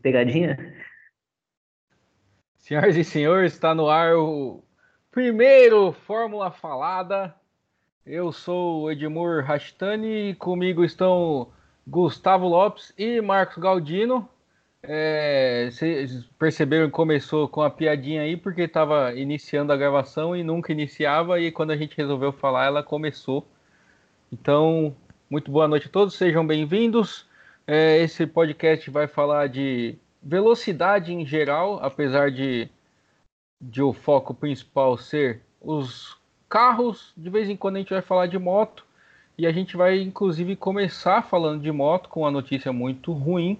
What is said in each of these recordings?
pegadinha? Senhoras e senhores, está no ar o primeiro Fórmula Falada. Eu sou Edmur Rastani e comigo estão Gustavo Lopes e Marcos Galdino. É, vocês perceberam que começou com a piadinha aí porque estava iniciando a gravação e nunca iniciava e quando a gente resolveu falar ela começou. Então, muito boa noite a todos, sejam bem-vindos. É, esse podcast vai falar de velocidade em geral, apesar de, de o foco principal ser os carros. De vez em quando a gente vai falar de moto e a gente vai inclusive começar falando de moto com uma notícia muito ruim,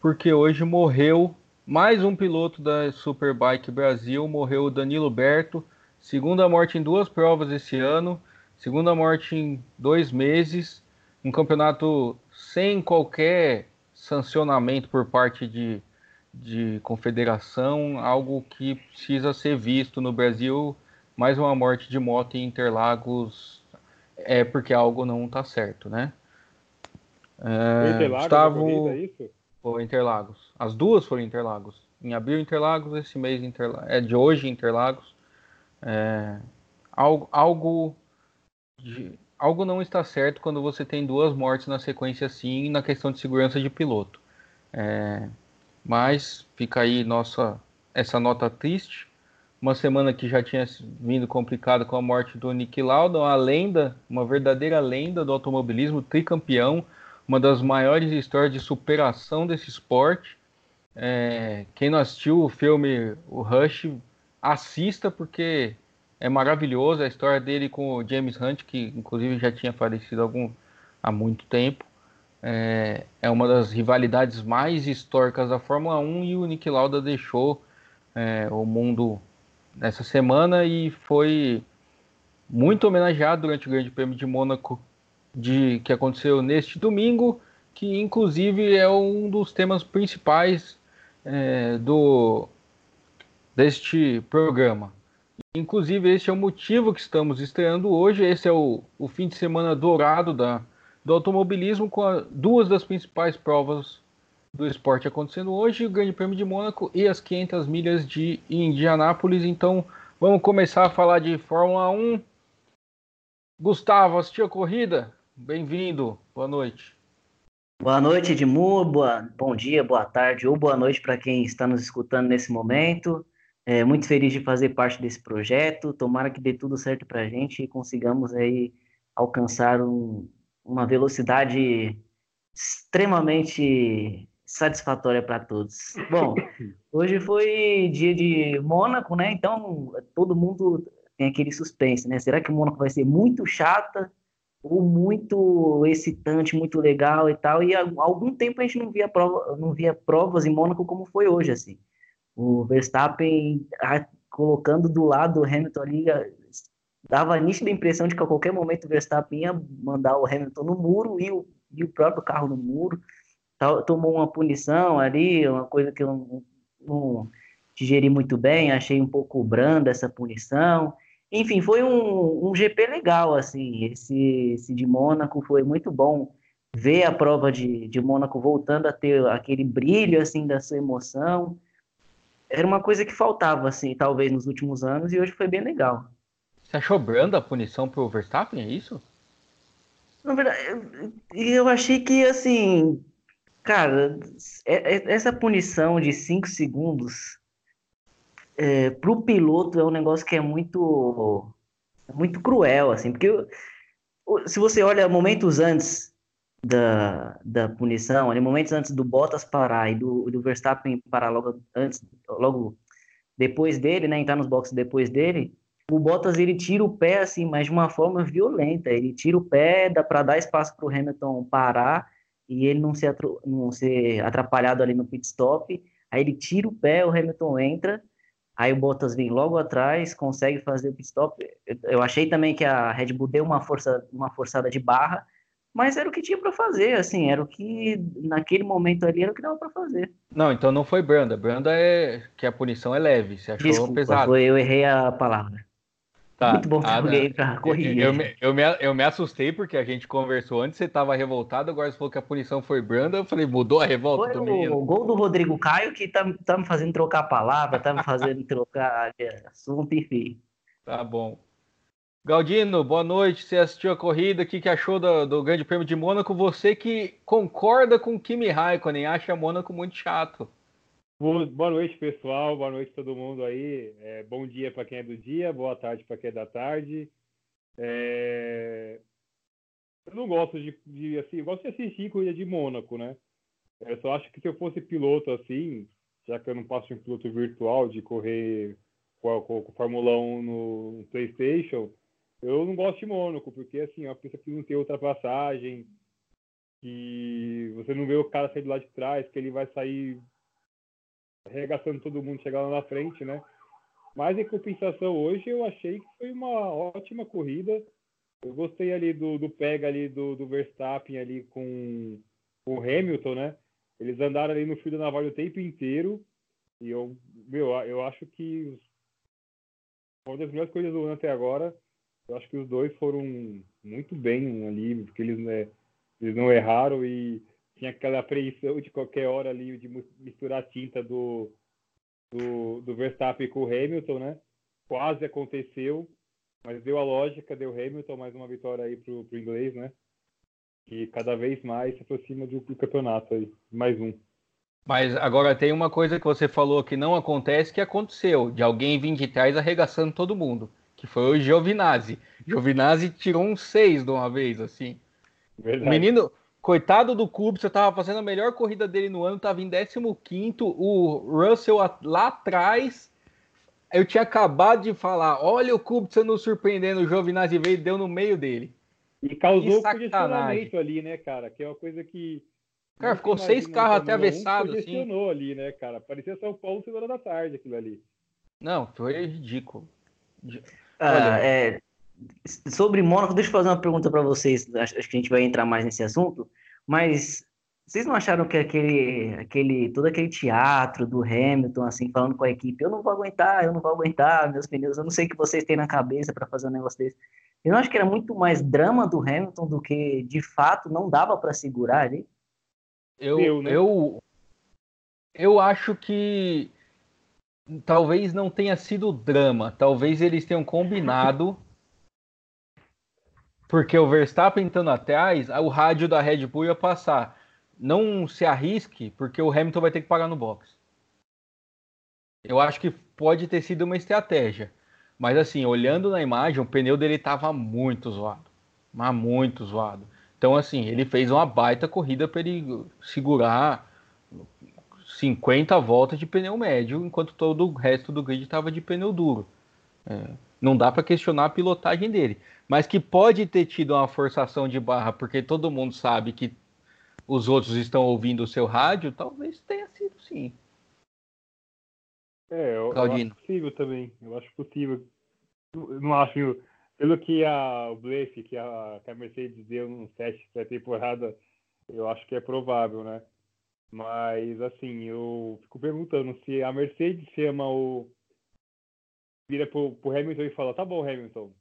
porque hoje morreu mais um piloto da Superbike Brasil, morreu o Danilo Berto, segunda morte em duas provas esse ano, segunda morte em dois meses um campeonato sem qualquer sancionamento por parte de, de confederação, algo que precisa ser visto no Brasil. Mais uma morte de moto em Interlagos é porque algo não está certo, né? É, Interlagos, Gustavo... É isso? Foi Interlagos. As duas foram Interlagos. Em abril, Interlagos, esse mês, Interlagos. É de hoje, Interlagos. É, algo, algo de, algo não está certo quando você tem duas mortes na sequência assim na questão de segurança de piloto. É, mas fica aí nossa essa nota triste. Uma semana que já tinha vindo complicada com a morte do Nick Lauda, uma lenda, uma verdadeira lenda do automobilismo, tricampeão, uma das maiores histórias de superação desse esporte. É, quem não assistiu o filme O Rush, assista porque é maravilhoso a história dele com o James Hunt, que inclusive já tinha falecido algum, há muito tempo. É, é uma das rivalidades mais históricas da Fórmula 1 e o Nick Lauda deixou é, o mundo nessa semana e foi muito homenageado durante o Grande Prêmio de Mônaco de, que aconteceu neste domingo, que inclusive é um dos temas principais é, do deste programa. Inclusive, esse é o motivo que estamos estreando hoje. Esse é o, o fim de semana dourado da, do automobilismo, com a, duas das principais provas do esporte acontecendo hoje: o Grande Prêmio de Mônaco e as 500 milhas de Indianápolis. Então, vamos começar a falar de Fórmula 1. Gustavo, assistiu a corrida? Bem-vindo, boa noite. Boa noite, Edmur. Boa, bom dia, boa tarde ou boa noite para quem está nos escutando nesse momento. É, muito feliz de fazer parte desse projeto. Tomara que dê tudo certo para a gente e consigamos aí alcançar um, uma velocidade extremamente satisfatória para todos. Bom, hoje foi dia de Mônaco, né? Então todo mundo tem aquele suspense, né? Será que o Mônaco vai ser muito chata ou muito excitante, muito legal e tal? E há algum tempo a gente não via prova, não via provas em Mônaco como foi hoje, assim. O Verstappen colocando do lado do Hamilton ali, dava a nítida impressão de que a qualquer momento o Verstappen ia mandar o Hamilton no muro e o, e o próprio carro no muro. Tomou uma punição ali, uma coisa que eu não, não digeri muito bem, achei um pouco branda essa punição. Enfim, foi um, um GP legal, assim, esse, esse de Mônaco foi muito bom ver a prova de, de Mônaco voltando a ter aquele brilho, assim, da sua emoção era uma coisa que faltava, assim, talvez nos últimos anos, e hoje foi bem legal. Você achou branda a punição pro Verstappen, é isso? Na verdade, eu achei que, assim, cara, é, é, essa punição de 5 segundos é, pro piloto é um negócio que é muito, muito cruel, assim, porque se você olha momentos antes da, da punição, ali, momentos antes do Bottas parar e do, do Verstappen parar logo antes, logo depois dele, né, entrar nos boxes depois dele, o Bottas ele tira o pé assim, mas de uma forma violenta. Ele tira o pé, dá para dar espaço para o Hamilton parar e ele não ser, não ser atrapalhado ali no pit stop. Aí ele tira o pé, o Hamilton entra, aí o Bottas vem logo atrás, consegue fazer o pit stop. Eu, achei também que a Red Bull deu uma força, uma forçada de barra, mas era o que tinha para fazer, assim, era o que naquele momento ali era o que dava para fazer. Não, então não foi branda. Branda é que a punição é leve, você achou Desculpa, pesado. Foi, eu errei a palavra. Tá. Muito bom ter ah, alguém pra corrigir. Eu, eu, eu, me, eu me assustei porque a gente conversou antes, você tava revoltado, agora você falou que a punição foi branda. Eu falei, mudou a revolta foi do o, menino. O gol do Rodrigo Caio que tá, tá me fazendo trocar a palavra, tá me fazendo trocar assunto, enfim. Tá bom. Galdino, boa noite. Você assistiu a corrida, o que, que achou do, do Grande Prêmio de Mônaco? Você que concorda com o Kimi Raikkonen, acha Mônaco muito chato. Boa noite, pessoal. Boa noite todo mundo aí. É, bom dia para quem é do dia, boa tarde para quem é da tarde. É... Eu não gosto de, de, assim, eu gosto de assistir corrida de Mônaco, né? Eu só acho que se eu fosse piloto assim, já que eu não passo um piloto virtual de correr com, com, com Fórmula 1 no, no, PlayStation, eu não gosto de Mônaco, porque assim, a pista que não tem ultrapassagem, que você não vê o cara sair do lado de trás, que ele vai sair arregaçando todo mundo, chegar lá na frente, né? Mas em compensação, hoje eu achei que foi uma ótima corrida. Eu gostei ali do, do pega ali do, do Verstappen ali com, com o Hamilton, né? Eles andaram ali no fio da navalha o tempo inteiro. E eu, meu, eu acho que uma das melhores coisas do ano até agora. Eu acho que os dois foram muito bem ali, porque eles, né, eles não erraram e tinha aquela apreensão de qualquer hora ali de misturar a tinta do, do, do Verstappen com o Hamilton, né? Quase aconteceu, mas deu a lógica, deu Hamilton, mais uma vitória aí pro, pro inglês, né? E cada vez mais se aproxima do, do campeonato aí, mais um. Mas agora tem uma coisa que você falou que não acontece, que aconteceu, de alguém vir de trás arregaçando todo mundo, que foi o Giovinazzi. Giovinazzi tirou um 6 de uma vez, assim. Verdade. O menino, Coitado do Kubica, estava fazendo a melhor corrida dele no ano, estava em 15 o Russell lá atrás. Eu tinha acabado de falar, olha o Kubica nos surpreendendo, o Giovinazzi veio e deu no meio dele. E causou o congestionamento ali, né, cara? Que é uma coisa que... Cara, ficou seis carros atravessados, um, assim. Congestionou ali, né, cara? Parecia São Paulo segunda da tarde, aquilo ali. Não, foi ridículo. Ah, é, sobre Mônaco, deixa eu fazer uma pergunta para vocês. Acho, acho, que a gente vai entrar mais nesse assunto. Mas vocês não acharam que aquele, aquele, todo aquele teatro do Hamilton, assim, falando com a equipe, eu não vou aguentar, eu não vou aguentar, meus pneus, eu não sei o que vocês têm na cabeça para fazer um negócio desse. Eu não acho que era muito mais drama do Hamilton do que, de fato, não dava para segurar ali. Eu, eu, né? eu, eu acho que talvez não tenha sido drama, talvez eles tenham combinado porque o Verstappen estando atrás, o rádio da Red Bull ia passar. Não se arrisque, porque o Hamilton vai ter que pagar no box. Eu acho que pode ter sido uma estratégia. Mas assim, olhando na imagem, o pneu dele estava muito zoado. Mas muito zoado. Então, assim, ele fez uma baita corrida para ele segurar 50 voltas de pneu médio, enquanto todo o resto do grid estava de pneu duro. É, não dá para questionar a pilotagem dele mas que pode ter tido uma forçação de barra, porque todo mundo sabe que os outros estão ouvindo o seu rádio, talvez tenha sido sim. É, eu, eu acho possível também. Eu acho possível. Eu não acho. Pelo que a, o que a, que a Mercedes deu no teste pré-temporada, eu acho que é provável, né? Mas, assim, eu fico perguntando se a Mercedes chama o. vira pro, pro Hamilton e fala: tá bom, Hamilton,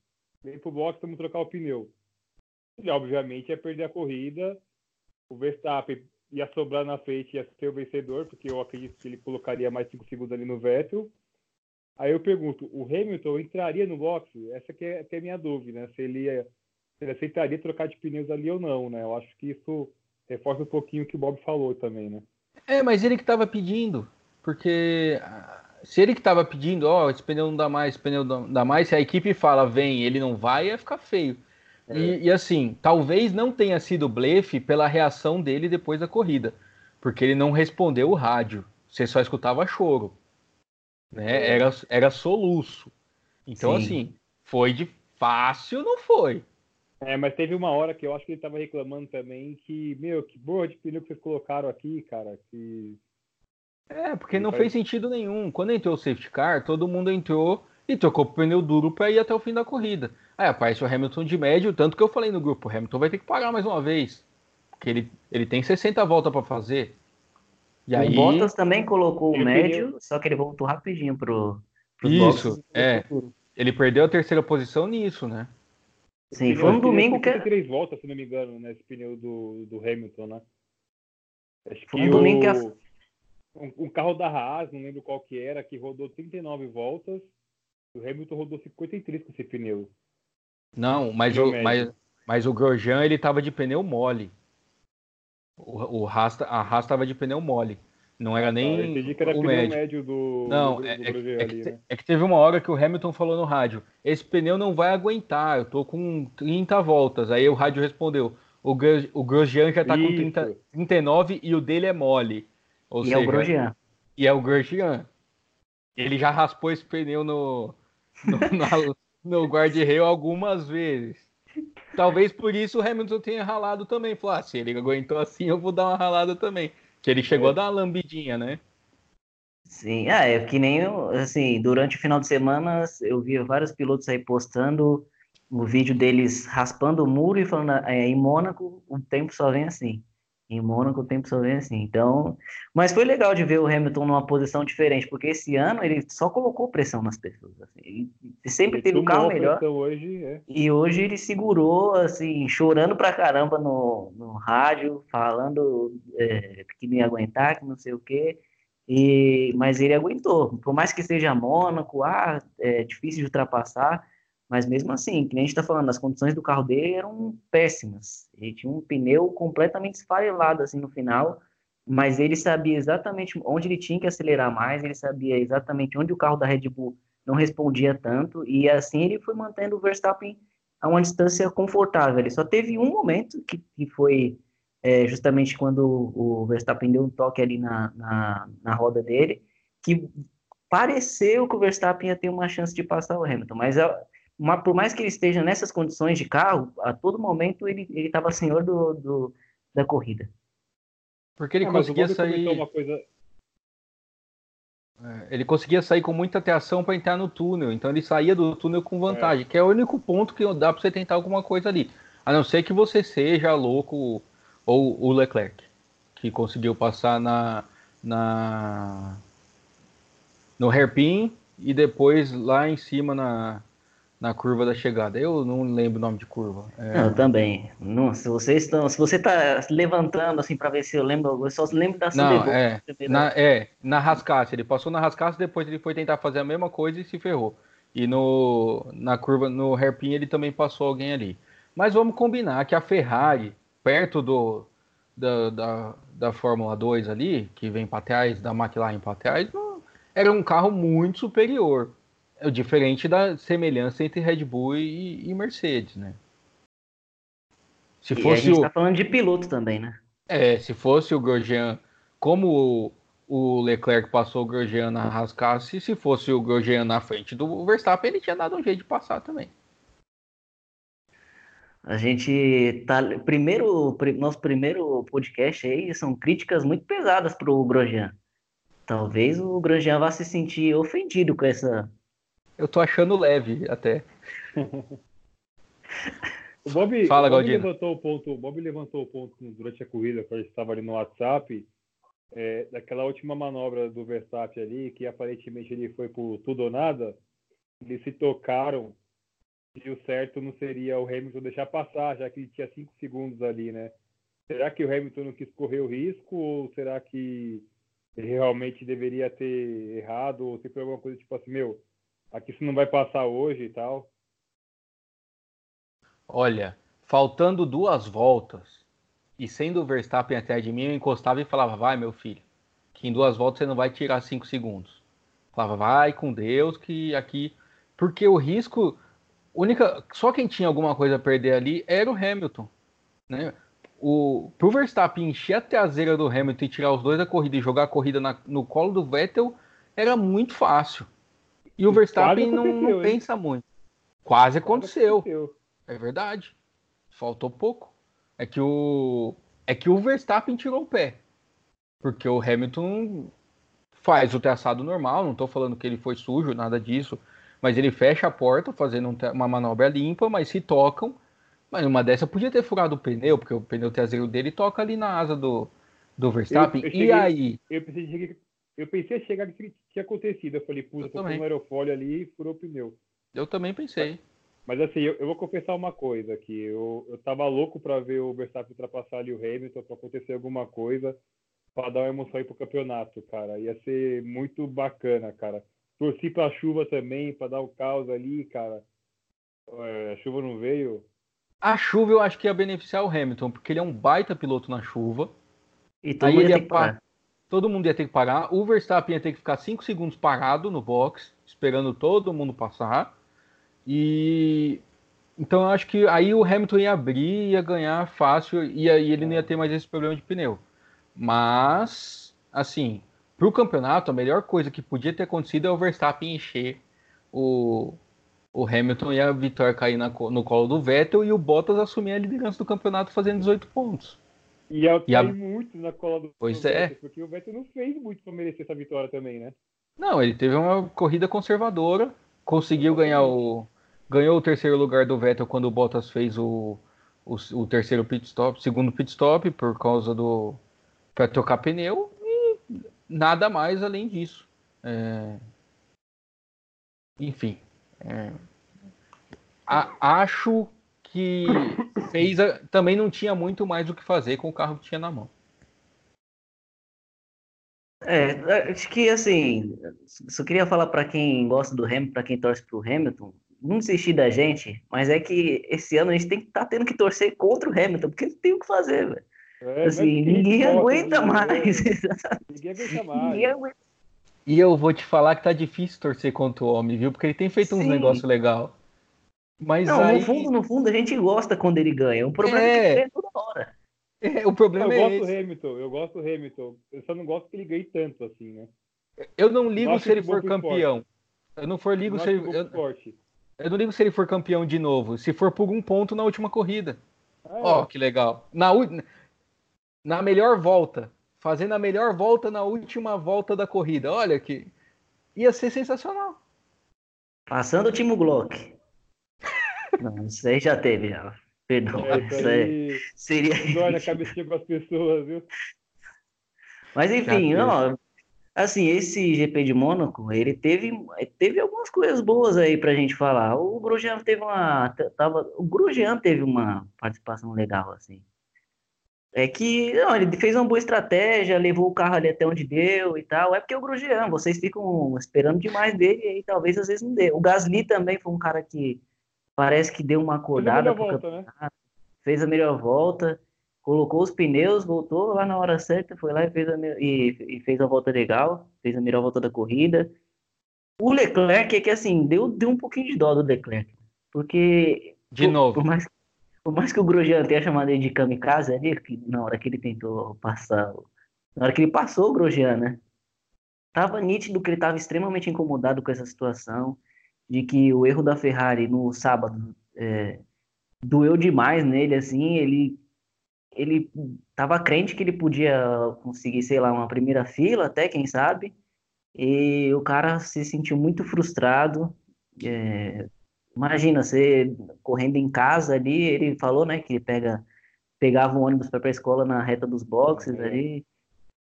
vem pro box, vamos trocar o pneu. E obviamente ia perder a corrida. O Verstappen ia sobrar na frente, ia ser o vencedor, porque eu acredito que ele colocaria mais 5 segundos ali no Vettel. Aí eu pergunto, o Hamilton entraria no box? Essa que é, que é a minha dúvida, né? Se ele, se ele aceitaria trocar de pneus ali ou não, né? Eu acho que isso reforça um pouquinho o que o Bob falou também, né? É, mas ele que estava pedindo, porque se ele que estava pedindo, ó, oh, esse pneu não dá mais, esse pneu não dá mais, se a equipe fala vem, ele não vai, ia ficar feio. É. E, e, assim, talvez não tenha sido blefe pela reação dele depois da corrida, porque ele não respondeu o rádio, você só escutava choro, né? É. Era, era soluço. Então, Sim. assim, foi de fácil, não foi. É, mas teve uma hora que eu acho que ele estava reclamando também que, meu, que boa de pneu que vocês colocaram aqui, cara, que é, porque não fez sentido nenhum. Quando entrou o safety car, todo mundo entrou e trocou o pneu duro para ir até o fim da corrida. Aí aparece o Hamilton de médio, tanto que eu falei no grupo, o Hamilton vai ter que parar mais uma vez. Porque ele, ele tem 60 voltas para fazer. E o aí... Bottas também colocou o médio, só que ele voltou rapidinho pro, pro Isso, box, é. ele perdeu a terceira posição nisso, né? Sim, foi um domingo que. três voltas, se não me engano, nesse pneu do, do Hamilton, né? Acho foi um domingo o... que a... um, um, carro da Haas, não lembro qual que era, que rodou 39 voltas. O Hamilton rodou 53 com esse pneu. Não, mas o, mas, mas o Grosjean ele tava de pneu mole. O, o Haas, a Haas tava de pneu mole. Não era ah, nem eu entendi que era o médio. médio do. Não, do, do, é, do é, é, ali, que, né? é, que, teve uma hora que o Hamilton falou no rádio: esse pneu não vai aguentar, eu tô com 30 voltas. Aí o rádio respondeu: o, o Grosjean já tá Isso. com 30, 39 e o dele é mole. Ou e seja, é o Grosjean. E é o Grosjean. Ele já raspou esse pneu no, no, no guarda-reio algumas vezes. Talvez por isso o Hamilton tenha ralado também. Falou: ah, se ele aguentou assim, eu vou dar uma ralada também. Que ele chegou é. a dar uma lambidinha, né? Sim, ah, é que nem assim, durante o final de semana eu vi vários pilotos aí postando o vídeo deles raspando o muro e falando, é, em Mônaco o tempo só vem assim. Em Mônaco o tempo só vem assim. Então, mas foi legal de ver o Hamilton numa posição diferente, porque esse ano ele só colocou pressão nas pessoas. Assim. Ele sempre ele teve o carro melhor. Hoje, é. E hoje ele segurou, assim, chorando pra caramba no, no rádio, falando é, que não ia aguentar, que não sei o quê. E, mas ele aguentou. Por mais que seja Mônaco, ah, é difícil de ultrapassar, mas mesmo assim, que nem a gente está falando, as condições do carro dele eram péssimas. Ele tinha um pneu completamente esfarelado assim no final, mas ele sabia exatamente onde ele tinha que acelerar mais, ele sabia exatamente onde o carro da Red Bull não respondia tanto, e assim ele foi mantendo o Verstappen a uma distância confortável. Ele só teve um momento que, que foi é, justamente quando o Verstappen deu um toque ali na, na, na roda dele, que pareceu que o Verstappen ia ter uma chance de passar o Hamilton, mas mas por mais que ele esteja nessas condições de carro, a todo momento ele estava senhor do, do, da corrida. Porque ele é, conseguia sair. Uma coisa... É, ele conseguia sair com muita atenção para entrar no túnel, então ele saía do túnel com vantagem, é. que é o único ponto que dá para você tentar alguma coisa ali. A não ser que você seja louco ou o Leclerc, que conseguiu passar na, na no hairpin e depois lá em cima na, na curva da chegada. Eu não lembro o nome de curva. É... Eu também. Não, se vocês estão, se você está levantando assim para ver se eu lembro, eu só lembro da Não, é, na, é, na rascasse, ele passou na rascasse, depois ele foi tentar fazer a mesma coisa e se ferrou. E no na curva no hairpin ele também passou alguém ali. Mas vamos combinar que a Ferrari, perto do da, da, da Fórmula 2 ali, que vem para trás, da McLaren para trás, não, era um carro muito superior. É diferente da semelhança entre Red Bull e, e Mercedes, né? Se e fosse a gente o... tá falando de piloto também, né? É, se fosse o Grosjean, como o, Leclerc passou o Grosjean na rascasse, se fosse o Grosjean na frente do Verstappen, ele tinha dado um jeito de passar também. A gente tá. Primeiro, nosso primeiro podcast aí são críticas muito pesadas pro Grosjean. Talvez o Grosjean vá se sentir ofendido com essa eu tô achando leve até. o Bob, Fala, Bob levantou o ponto, Bob levantou o ponto durante a corrida, quando a gente estava ali no WhatsApp, é, daquela última manobra do Verstappen ali, que aparentemente ele foi por tudo ou nada, eles se tocaram e o certo não seria o Hamilton deixar passar, já que ele tinha cinco segundos ali, né? Será que o Hamilton não quis correr o risco ou será que ele realmente deveria ter errado ou se foi alguma coisa tipo assim, meu, Aqui se não vai passar hoje e tal. Olha, faltando duas voltas e sendo o Verstappen atrás de mim, eu encostava e falava: Vai, meu filho, que em duas voltas você não vai tirar cinco segundos. Falava: Vai com Deus, que aqui. Porque o risco. Única, só quem tinha alguma coisa a perder ali era o Hamilton. Né? O, pro Verstappen encher a traseira do Hamilton e tirar os dois da corrida e jogar a corrida na, no colo do Vettel era muito fácil. E o Verstappen não, não pensa muito. Quase aconteceu. aconteceu. É verdade. Faltou pouco. É que o é que o Verstappen tirou o pé. Porque o Hamilton faz o traçado normal, não estou falando que ele foi sujo, nada disso, mas ele fecha a porta fazendo uma manobra limpa, mas se tocam, mas uma dessa podia ter furado o pneu, porque o pneu traseiro dele toca ali na asa do, do Verstappen. Eu, eu cheguei, e aí? Eu pensei, eu pensei chegar que tinha acontecido. Eu falei, puta, tô no aerofólio ali e furou o pneu. Eu também pensei. Mas assim, eu, eu vou confessar uma coisa aqui. Eu, eu tava louco para ver o Verstappen ultrapassar ali o Hamilton, para acontecer alguma coisa, para dar uma emoção aí pro campeonato, cara. Ia ser muito bacana, cara. Torci pra chuva também, para dar o caos ali, cara. É, a chuva não veio. A chuva eu acho que ia beneficiar o Hamilton, porque ele é um baita piloto na chuva. E todo mundo ia ter que parar. Todo mundo ia ter que parar. O Verstappen ia ter que ficar 5 segundos parado no box, esperando todo mundo passar. E então eu acho que aí o Hamilton ia abrir, ia ganhar fácil e aí ele não ia ter mais esse problema de pneu. Mas, assim, para o campeonato, a melhor coisa que podia ter acontecido é o Verstappen encher o, o Hamilton e a vitória cair na, no colo do Vettel e o Bottas assumir a liderança do campeonato fazendo 18 pontos. E eu e a... muito na cola do, pois do é. Vettel, porque o Vettel não fez muito para merecer essa vitória também, né? Não, ele teve uma corrida conservadora, conseguiu ganhar o ganhou o terceiro lugar do Vettel quando o Bottas fez o, o, o terceiro pit stop, segundo pit stop por causa do para trocar pneu e nada mais além disso. É... Enfim, é... A, acho que fez a... também não tinha muito mais o que fazer com o carro que tinha na mão. É, acho que assim, só queria falar para quem gosta do Hamilton, para quem torce pro Hamilton, não desistir da gente, mas é que esse ano a gente tem que estar tá tendo que torcer contra o Hamilton, porque não tem o que fazer, velho. É, assim, ninguém aguenta mais. Ninguém aguenta mais. Ninguém aguenta. E eu vou te falar que tá difícil torcer contra o homem, viu? Porque ele tem feito Sim. uns negócios legais. Mas não, aí... no fundo, no fundo, a gente gosta quando ele ganha. O problema é, é que ele ganha toda hora. É, o problema eu é gosto do Hamilton, eu gosto do Hamilton. Eu só não gosto que ele ganhe tanto assim, né? Eu não ligo se ele for campeão. Esporte. Eu não for ligo eu se ele. Eu, eu, não ligo se ele for campeão de novo. Se for por um ponto na última corrida. Ó, ah, é. oh, que legal. Na, na melhor volta. Fazendo a melhor volta na última volta da corrida. Olha que. Ia ser sensacional. Passando o Timo Glock. Não, isso aí já teve já. Perdão. É, isso aí seria. Dói na cabecinha com as pessoas, viu? Mas enfim, não, assim, esse GP de Mônaco, ele teve, teve algumas coisas boas aí pra gente falar. O Grosjean teve uma. Tava, o Grosjean teve uma participação legal, assim. É que não, ele fez uma boa estratégia, levou o carro ali até onde deu e tal. É porque é o Grosjean, vocês ficam esperando demais dele e aí talvez às vezes não dê. O Gasly também foi um cara que parece que deu uma acordada. Fez a volta, né? Fez a melhor volta, colocou os pneus, voltou lá na hora certa, foi lá e fez a, e, e fez a volta legal, fez a melhor volta da corrida. O Leclerc é que assim, deu, deu um pouquinho de dó do Leclerc. Porque. De por, novo. Por mais, por mais que o Grosjean tenha chamado ele de kamikaze ali, na hora que ele tentou passar. Na hora que ele passou o Grosjean, né? Tava nítido que ele estava extremamente incomodado com essa situação de que o erro da Ferrari no sábado é, doeu demais nele, assim, ele ele estava crente que ele podia conseguir, sei lá, uma primeira fila, até quem sabe, e o cara se sentiu muito frustrado. É, imagina, você correndo em casa ali, ele falou, né, que pega, pegava o ônibus para a escola na reta dos boxes é. ali.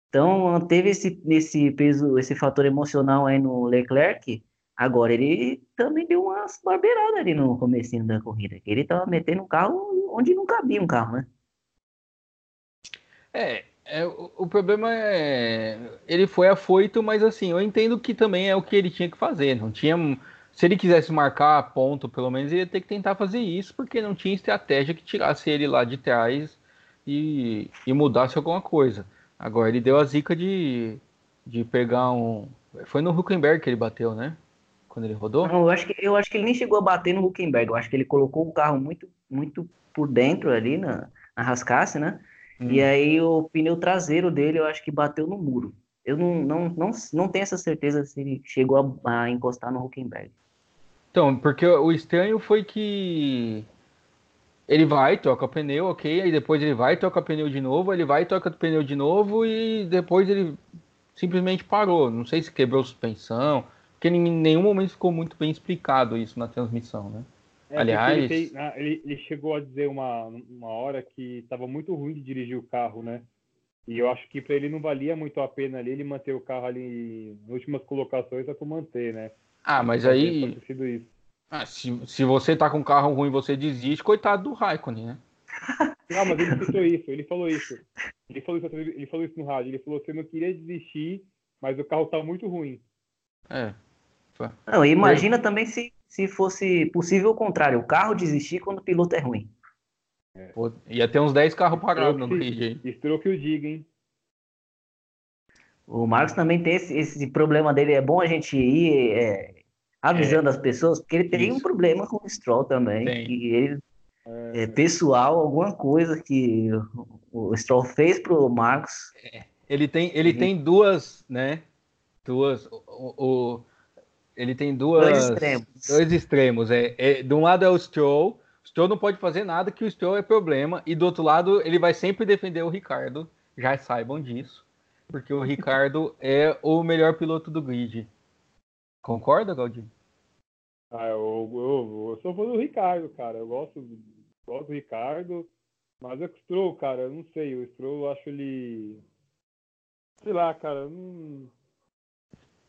Então, teve esse, esse peso, esse fator emocional aí no Leclerc, Agora, ele também deu umas barbeiradas ali no comecinho da corrida. Ele tava metendo um carro onde não cabia um carro, né? É, é o, o, problema é... Ele foi afoito, mas assim, eu entendo que também é o que ele tinha que fazer. Não tinha... Se ele quisesse marcar ponto, pelo menos, ele ia ter que tentar fazer isso, porque não tinha estratégia que tirasse ele lá de trás e, e mudasse alguma coisa. Agora, ele deu a zica de, de pegar um... Foi no Huckenberg que ele bateu, né? Quando ele rodou? Não, eu acho que, eu acho que ele nem chegou a bater no Huckenberg. Eu acho que ele colocou o carro muito, muito por dentro ali na, na rascasse, né? Hum. E aí o pneu traseiro dele eu acho que bateu no muro. Eu não, não, não, não tenho essa certeza se ele chegou a, a encostar no Huckenberg. Então, porque o estranho foi que ele vai, toca o pneu, ok, aí depois ele vai, toca o pneu de novo, ele vai, toca o pneu de novo e depois ele simplesmente parou. Não sei se quebrou suspensão, porque em nenhum momento ficou muito bem explicado isso na transmissão, né? É, Aliás. Ele, fez, ah, ele, ele, chegou a dizer uma, uma hora que estava muito ruim de dirigir o carro, né? E eu acho que para ele não valia muito a pena ali ele manter o carro ali nas últimas colocações só para manter, né? Ah, mas aí. Ah, se, se você tá com um carro ruim e você desiste, coitado do Raikkonen, né? Não, mas ele citou isso, ele falou isso. Ele falou isso, ele falou isso no rádio. Ele falou que você não queria desistir, mas o carro tá muito ruim. É. Não, imagina também se, se fosse possível o contrário, o carro desistir quando o piloto é ruim. É. Pô, ia ter uns 10 carros parados no grid aí. Esperou que eu diga, hein? O Marcos também tem esse, esse, problema dele. É bom a gente ir é, avisando é. as pessoas, porque ele tem Isso. um problema com o Stroll também. Tem. E ele, é. é, pessoal, alguma coisa que o, o Stroll fez pro Marcos. É, ele tem, ele uhum. tem duas, né? Duas. O, o, ele tem duas. Dois extremos. Dois extremos. É, é, de um lado é o Stroll. O Stroll não pode fazer nada que o Stroll é problema. E do outro lado, ele vai sempre defender o Ricardo. Já saibam disso. Porque o Ricardo é o melhor piloto do grid. Concorda, Galdinho? Ah, eu, eu, eu sou fã do Ricardo, cara. Eu gosto, gosto do Ricardo. Mas é o Stroll, cara, eu não sei. O Stroll, eu acho ele. Sei lá, cara. Não,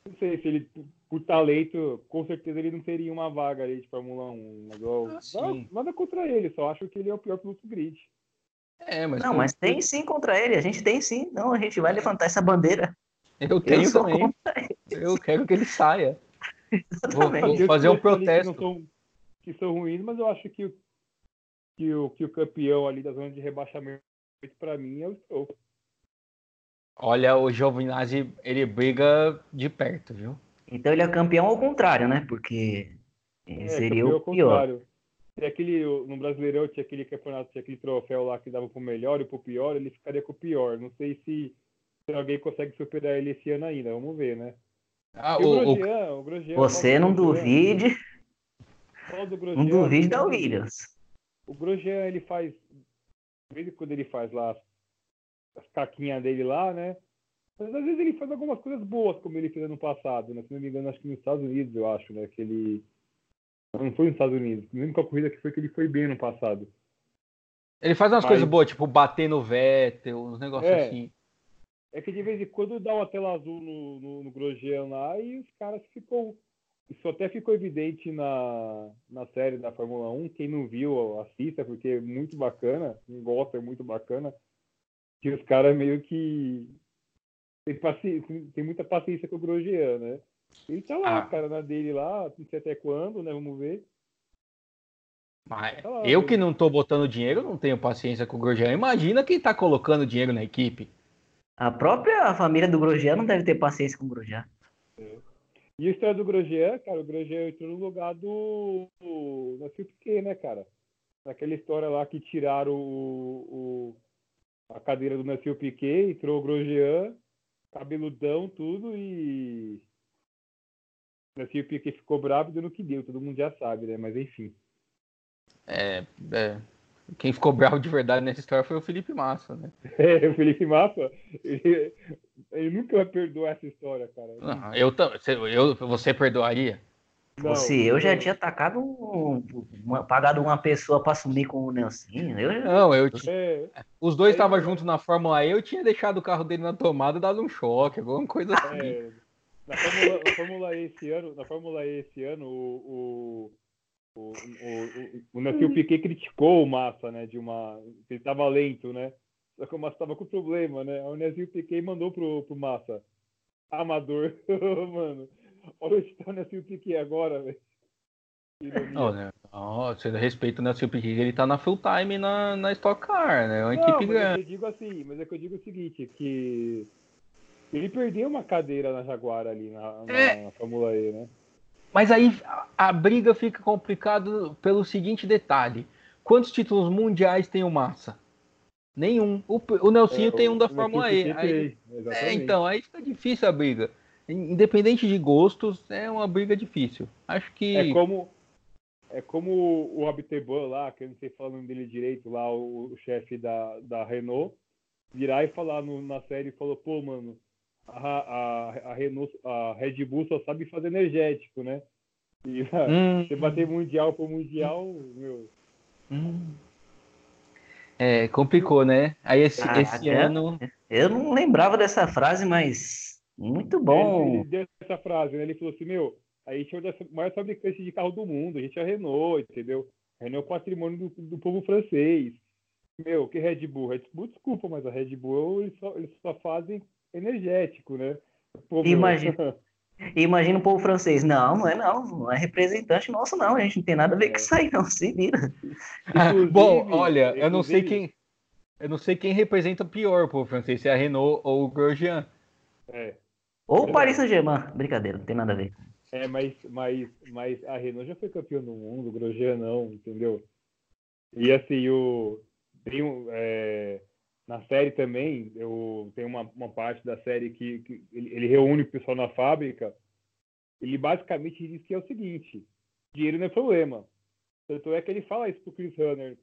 não sei se ele, por talento, com certeza ele não teria uma vaga ali de Fórmula 1. Mas eu, ah, nada contra ele, só acho que ele é o pior piloto do grid. É, mas não, mas tem sim contra ele, a gente tem sim. Não, a gente vai levantar essa bandeira. Eu tenho eu também. Eu quero que ele saia. Vou, vou fazer um protesto. Que, são, que são ruins, mas eu acho que, que, o, que o campeão ali da zona de rebaixamento, para mim, é o Stroll. Olha, o Giovinazzi, ele briga de perto, viu? Então ele é campeão ao contrário, né? Porque é, seria o pior. Contrário. aquele, no Brasileirão tinha aquele campeonato, tinha aquele troféu lá que dava pro melhor e pro pior, ele ficaria com o pior. Não sei se, se alguém consegue superar ele esse ano ainda, vamos ver, né? Ah, o, o, Grosjean, o Grosjean, Você não duvide. não duvide da Williams. O Grosjean, ele faz. De vez em quando ele faz lá as caquinhas dele lá, né? Mas às vezes ele faz algumas coisas boas, como ele fez ano passado, né? Se não me engano, acho que nos Estados Unidos, eu acho, né? Que ele. Não foi nos Estados Unidos. A única corrida que foi que ele foi bem no passado. Ele faz umas Mas... coisas boas, tipo bater no Vettel, uns negócios é, assim. É que de vez em quando dá uma tela azul no, no, no Grosjean lá e os caras ficam. Isso até ficou evidente na, na série da Fórmula 1. Quem não viu, assista, porque é muito bacana. Quem gosta é muito bacana. Que os caras meio que. Tem, paci... tem muita paciência com o Grosjean, né? Ele tá lá, ah. cara, na dele lá, não sei até quando, né? Vamos ver. Mas tá lá, eu que não tô botando dinheiro, não tenho paciência com o Grosjean. Imagina quem tá colocando dinheiro na equipe. A própria família do Grosjean não deve ter paciência com o Grosjean. É. E a história do Grosjean, cara, o Grosjean entrou no lugar do, do Nascimento Piquet, né, cara? Naquela história lá que tiraram o, o a cadeira do Nascimento Piquet, entrou o Grosjean, cabeludão, tudo, e Nascimento Piquet ficou bravo dando o que deu, todo mundo já sabe, né? Mas enfim. É, é, quem ficou bravo de verdade nessa história foi o Felipe Massa, né? É, o Felipe Massa, ele, ele nunca vai perdoar essa história, cara. Não, eu, eu, você perdoaria? Não, Se eu já tinha atacado, um, uma, pagado uma pessoa para assumir com o Nelsinho. Eu... Não, eu é, Os dois estavam é, juntos na Fórmula E, eu tinha deixado o carro dele na tomada e dado um choque, alguma coisa assim. É, na, Fórmula, na Fórmula E esse ano, na Fórmula E esse ano, o, o o, o, o, o Piquet criticou o Massa, né? De uma. Ele estava lento, né? Só que o Massa estava com problema, né? O Nelson Piquet mandou pro, pro Massa. Amador. Mano, olha o Nelson Piquet agora, velho. Oh, você respeita o Nelson Piquet, ele tá na full time na, na Stock Car, né? É uma Não, equipe grande. É eu digo assim, mas é que eu digo o seguinte, que ele perdeu uma cadeira na Jaguar ali na, na, é... na Fórmula E, né? Mas aí a, briga fica complicada pelo seguinte detalhe: quantos títulos mundiais tem o Massa? Nenhum. O, o Nelsinho é, tem um da Fórmula E. Aí, é, então, aí fica difícil a briga. Independente de gostos, é uma briga difícil. Acho que. É como, é como o Abteban lá, que eu não sei falar o nome dele direito, lá, o, o chefe da, da Renault, virar e falar no, na série falou, pô, mano, a, a, a, Renault, a Red Bull só sabe fazer energético, né? E hum. você bater mundial por mundial, meu. Hum. É, complicou, né? Aí esse, ah, esse ano. Eu não lembrava dessa frase, mas muito bom. Ele, ele deu essa frase, né? Ele falou assim, meu, a gente é uma das maiores fabricantes de carro do mundo, a gente é a Renault, entendeu? A Renault é o patrimônio do, do povo francês. Meu, que Red Bull? Red Bull, desculpa, mas a Red Bull eles só, eles só fazem energético, né? Imagina. Imagina o povo francês. Não, não é não, não é representante nosso, não. A gente não tem nada a ver com isso aí, não. Se vira. Bom, olha, eu não sei quem. Eu não sei quem representa pior o povo francês, se é a Renault ou o Grosjean. É. Ou o Paris Saint-Germain. Brincadeira, não tem nada a ver. É, mas, mas, mas a Renault já foi campeã do mundo, o Grosjean não, entendeu? E assim, o, tem um, é, na série também, eu tem uma, uma parte da série que, que ele, ele, reúne o pessoal na fábrica. Ele basicamente diz que é o seguinte: dinheiro não é problema. Tanto é que ele fala isso pro Chris Hunter.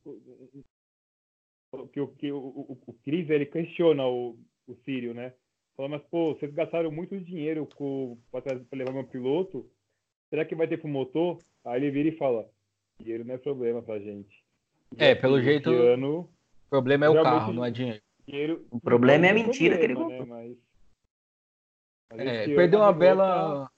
Que, que o, o, o Chris ele questiona o, o Sírio, né? Fala, mas pô, vocês gastaram muito dinheiro para levar meu piloto. Será que vai ter pro motor? Aí ele vira e fala: dinheiro não é problema pra gente. Já é, pelo jeito. Ano, o problema é o carro, não é dinheiro. dinheiro o problema é a mentira problema, que ele né? Mas, mas é, perdeu uma bela.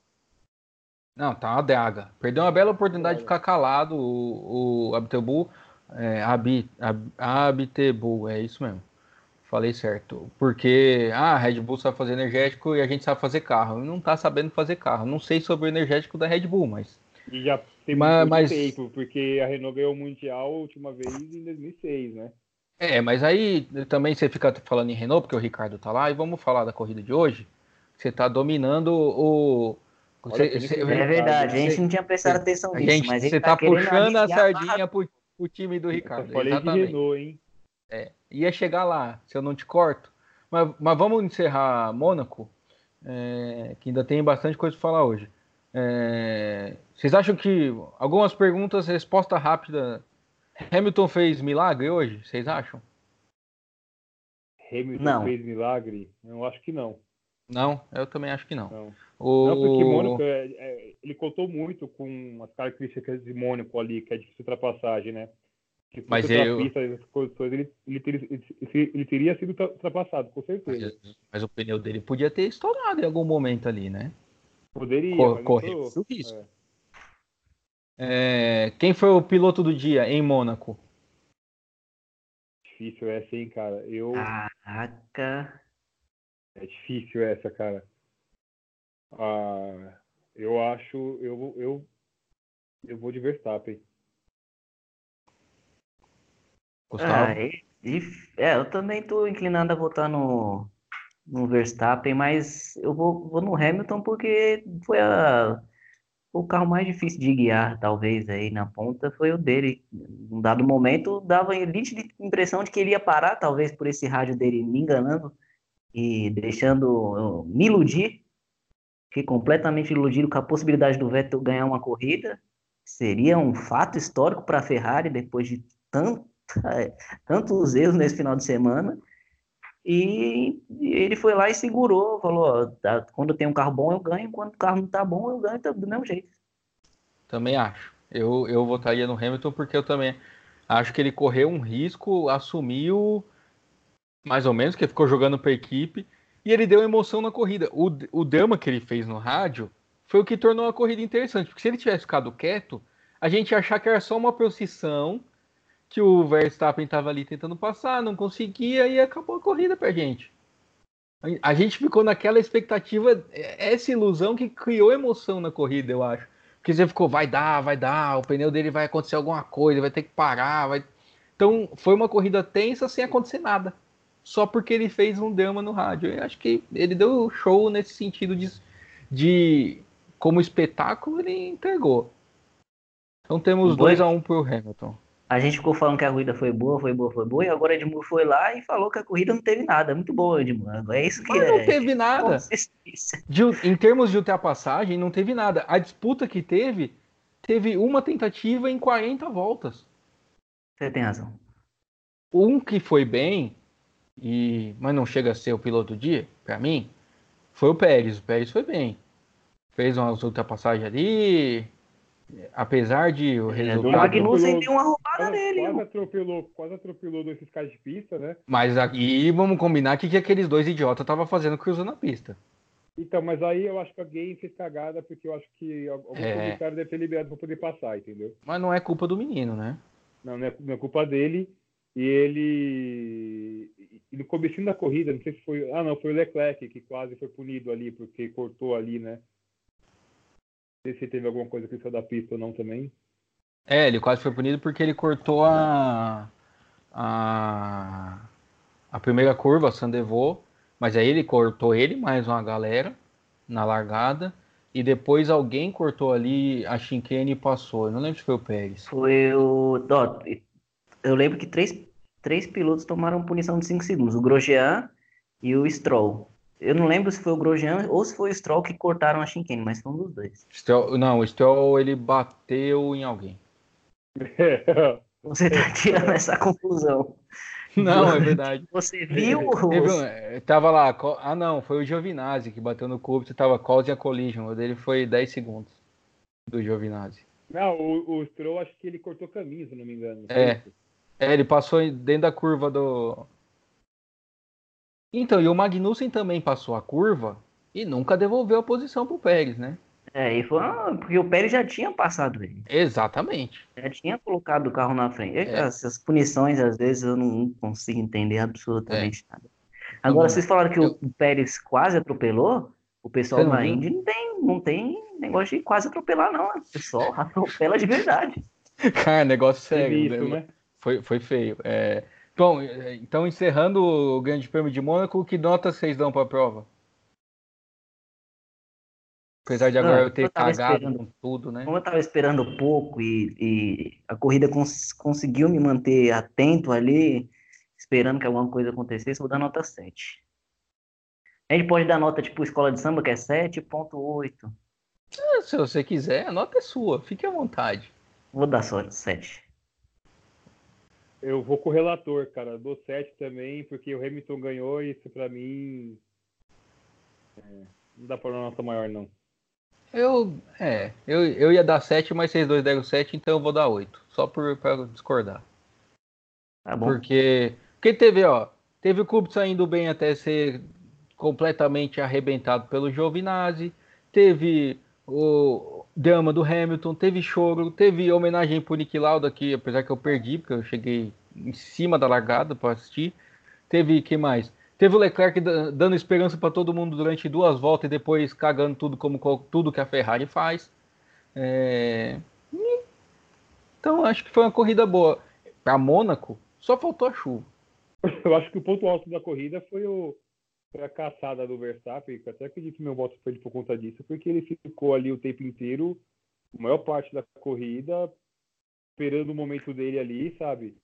Não, tá uma draga. Perdeu uma bela oportunidade de ficar calado o, o Abtebu. É, Abit, Ab, Abtebu, é isso mesmo. Falei certo. Porque ah, a Red Bull sabe fazer energético e a gente sabe fazer carro. Não tá sabendo fazer carro. Não sei sobre o energético da Red Bull, mas. E já tem mas, muito tempo, porque a Renault ganhou o Mundial a última vez em 2006, né? É, mas aí também você fica falando em Renault, porque o Ricardo tá lá, e vamos falar da corrida de hoje. Você tá dominando o. Você, você, é verdade, a gente não tinha prestado atenção nisso, gente, mas você tá, tá puxando a sardinha pro, pro time do Ricardo. Eu falei exatamente. de Renault, hein? É, ia chegar lá, se eu não te corto. Mas, mas vamos encerrar Mônaco, é, que ainda tem bastante coisa para falar hoje. É, vocês acham que algumas perguntas, resposta rápida. Hamilton fez milagre hoje? Vocês acham? Hamilton não. fez milagre? Eu acho que não. Não, eu também acho que não. Não, o... não porque Mônaco, é, é, ele contou muito com as características de Mônaco ali, que é difícil ultrapassagem, né? Se mas eu... pista, condições, ele, ele, teria, ele, teria sido ultrapassado, com certeza. Mas, mas, o pneu dele podia ter estourado em algum momento ali, né? Poderia. Cor correu o risco. É. É, quem foi o piloto do dia em Mônaco? Difícil essa, hein, cara. Eu... Caraca. É difícil essa, cara. Ah, eu acho. Eu, eu, eu vou de Verstappen. Gustavo? Ah, é, eu também estou inclinado a votar no, no Verstappen, mas eu vou, vou no Hamilton porque foi a, o carro mais difícil de guiar, talvez, aí na ponta, foi o dele. Num dado momento, dava a impressão de que ele ia parar, talvez por esse rádio dele me enganando e deixando me iludir. Fiquei completamente iludido com a possibilidade do Vettel ganhar uma corrida. Seria um fato histórico para a Ferrari depois de tanto tantos erros nesse final de semana. E ele foi lá e segurou, falou: tá, quando tem um carro bom eu ganho, quando o carro não tá bom eu ganho do mesmo jeito. Também acho. Eu, eu votaria no Hamilton porque eu também acho que ele correu um risco, assumiu mais ou menos, que ficou jogando para equipe e ele deu emoção na corrida. O, o drama que ele fez no rádio foi o que tornou a corrida interessante, porque se ele tivesse ficado quieto, a gente ia achar que era só uma procissão que o Verstappen estava ali tentando passar, não conseguia e acabou a corrida pra gente. A gente ficou naquela expectativa, é, essa ilusão que criou emoção na corrida, eu acho. Porque você ficou, vai dar, vai dar, o pneu dele vai acontecer alguma coisa, vai ter que parar. Vai... Então foi uma corrida tensa sem acontecer nada. Só porque ele fez um drama no rádio. Eu acho que ele deu show nesse sentido de, de como espetáculo, ele entregou. Então temos 2 a 1 um pro Hamilton a gente ficou falando que a corrida foi boa, foi boa, foi boa, e agora Edmur foi lá e falou que a corrida não teve nada. Muito boa, Edmur. É isso que Mas é. não teve nada. De, em termos de ultrapassagem, não teve nada. A disputa que teve, teve uma tentativa em 40 voltas. Você tem razão. Um que foi bem, e mas não chega a ser o piloto do dia, para mim, foi o Pérez. O Pérez foi bem. Fez umas ultrapassagens ali, apesar de o é, resultado. O Magnussen deu uma roubada quase, nele. Quase atropelou, quase atropelou dois fiscais de pista, né? Mas aqui vamos combinar que, que aqueles dois idiotas estavam fazendo cruzando a pista. Então, mas aí eu acho que alguém fez cagada, porque eu acho que algum É. é. deve ter liberado para poder passar, entendeu? Mas não é culpa do menino, né? Não, não é, não é culpa dele. E ele. E no começo da corrida, não sei se foi. Ah, não, foi o Leclerc que quase foi punido ali, porque cortou ali, né? Não sei se teve alguma coisa que saiu da pista ou não também. É, ele quase foi punido porque ele cortou a. a, a primeira curva, a Sandevô, mas aí ele cortou ele, mais uma galera, na largada, e depois alguém cortou ali a chicane e passou. Eu não lembro se foi o Pérez. Foi o. ó, eu lembro que três, três pilotos tomaram punição de 5 segundos: o Grosjean e o Stroll. Eu não lembro se foi o Grosjean ou se foi o Stroll que cortaram a chicane, mas foi um dos dois. Stroll- não, o Stroll ele bateu em alguém. Você tá tirando essa conclusão. Não, é verdade. Você viu Teve um- eh, tava lá, ah não, foi o Giovinazzi que bateu no Kubica, tava causing a collision, o dele foi 10 segundos do Giovinazzi. não, o, o Stroll acho que ele cortou caminho, se eu não me engano. É. É, ele passou dentro da curva do. Então, e o Magnussen também passou a curva e nunca devolveu a posição pro Pérez, né? É, e foi porque o Pérez já tinha passado ele. Exatamente. Já tinha colocado o carro na frente. É. Essas punições, às vezes, eu não consigo entender absolutamente É. nada. Agora, vocês falaram que eu- o Pérez quase atropelou. O pessoal viu? Indy não tem, não tem negócio de quase atropelar, não. O pessoal atropela de verdade. Cara, negócio sério. isso, né? né? Foi, foi feio. É... Bom, é, então encerrando o Grande Prêmio de Mônaco, que nota vocês dão pra prova? Apesar de agora Ah, eu ter eu cagado tudo, né? Como eu tava esperando pouco e, e a corrida cons- conseguiu me manter atento ali, esperando que alguma coisa acontecesse, vou dar nota 7. A gente pode dar nota tipo escola de samba, que é 7.8. Se você quiser, a nota é sua, fique à vontade. Vou dar só 7. Eu vou com o relator, cara. Eu Dou 7 também, porque o Hamilton ganhou e isso pra mim. é, não dá pra dar uma nota maior, não. Eu, é, eu, eu ia dar 7, mas vocês dois deram 7, então eu vou dar 8. Só por, pra discordar. Tá bom. Porque, porque teve, ó, teve o Kubica indo bem até ser completamente arrebentado pelo Giovinazzi, teve o drama do Hamilton, teve choro, teve homenagem pro Nick Lauda, que apesar que eu perdi, porque eu cheguei em cima da largada para assistir, teve, que mais? Teve o Leclerc da- dando esperança para todo mundo durante duas voltas e depois cagando tudo como co- tudo que a Ferrari faz. É, Então acho que foi uma corrida boa. Para Mônaco, só faltou a chuva. Eu acho que o ponto alto da corrida foi, o, foi a caçada do Verstappen, até acredito que meu voto foi por conta disso, porque ele ficou ali o tempo inteiro, a maior parte da corrida, esperando o momento dele ali, sabe?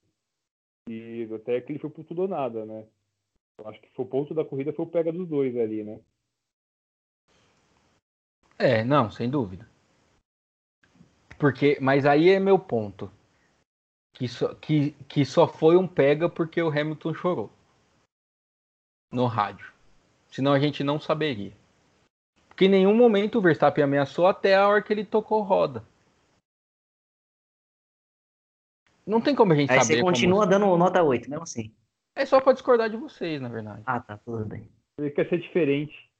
E até que ele foi por tudo ou nada, né? Eu acho que foi o ponto da corrida foi o pega dos dois ali, né? É, não, sem dúvida. Porque, mas aí é meu ponto. Que só, que, que só foi um pega porque o Hamilton chorou. No rádio. Senão a gente não saberia. Porque em nenhum momento o Verstappen ameaçou até a hora que ele tocou roda. Não tem como a gente Aí saber. você como- continua dando nota 8, mesmo assim. É só pra discordar de vocês, na verdade. Ah, tá, tudo bem. Ele quer ser diferente.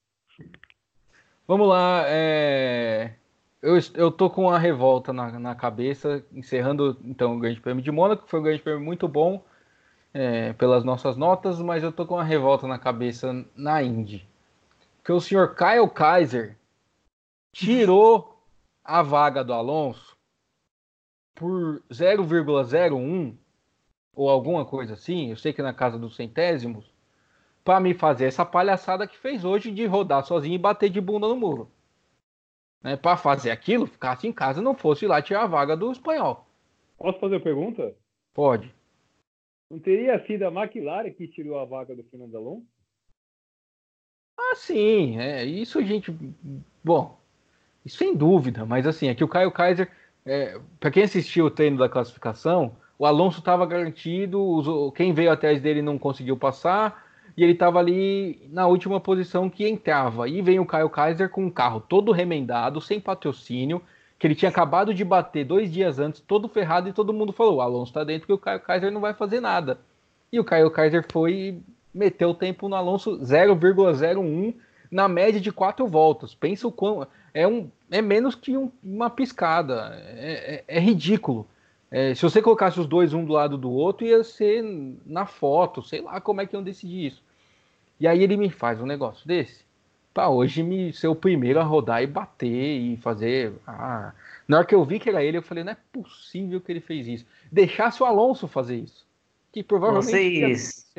Vamos lá, é, eu, eu tô com a revolta na, na cabeça, encerrando então o Grande Prêmio de Mônaco, que foi um Grande Prêmio muito bom é, pelas nossas notas, mas eu tô com uma revolta na cabeça na Indy. Que o senhor Kyle Kaiser tirou a vaga do Alonso por 0,01 ou alguma coisa assim, eu sei que na casa dos centésimos, para me fazer essa palhaçada que fez hoje de rodar sozinho e bater de bunda no muro. Né, para fazer aquilo, ficasse em casa e não fosse lá tirar a vaga do espanhol. Posso fazer a pergunta? Pode. Não teria sido a McLaren que tirou a vaga do Fernando Alonso? Ah, sim, é isso, gente. Bom, isso sem dúvida, mas assim, é que o Caio Kaiser, é, para quem assistiu o treino da classificação, o Alonso estava garantido, quem veio atrás dele não conseguiu passar, e ele estava ali na última posição que entrava. E vem o Caio Kaiser com um carro todo remendado, sem patrocínio, que ele tinha acabado de bater dois dias antes, todo ferrado, e todo mundo falou: o Alonso está dentro que o Caio Kaiser não vai fazer nada. E o Caio Kaiser foi e meteu o tempo no Alonso 0,01 na média de quatro voltas. Pensa o quão. É, um, é menos que um, uma piscada. É, é, é ridículo. É, se você colocasse os dois um do lado do outro, ia ser na foto, sei lá como é que iam decidir isso. E aí ele me faz um negócio desse. Pra hoje me ser o primeiro a rodar e bater e fazer. Ah. Na hora que eu vi que era ele, eu falei, não é possível que ele fez isso. Deixasse o Alonso fazer isso. Que provavelmente. Vocês,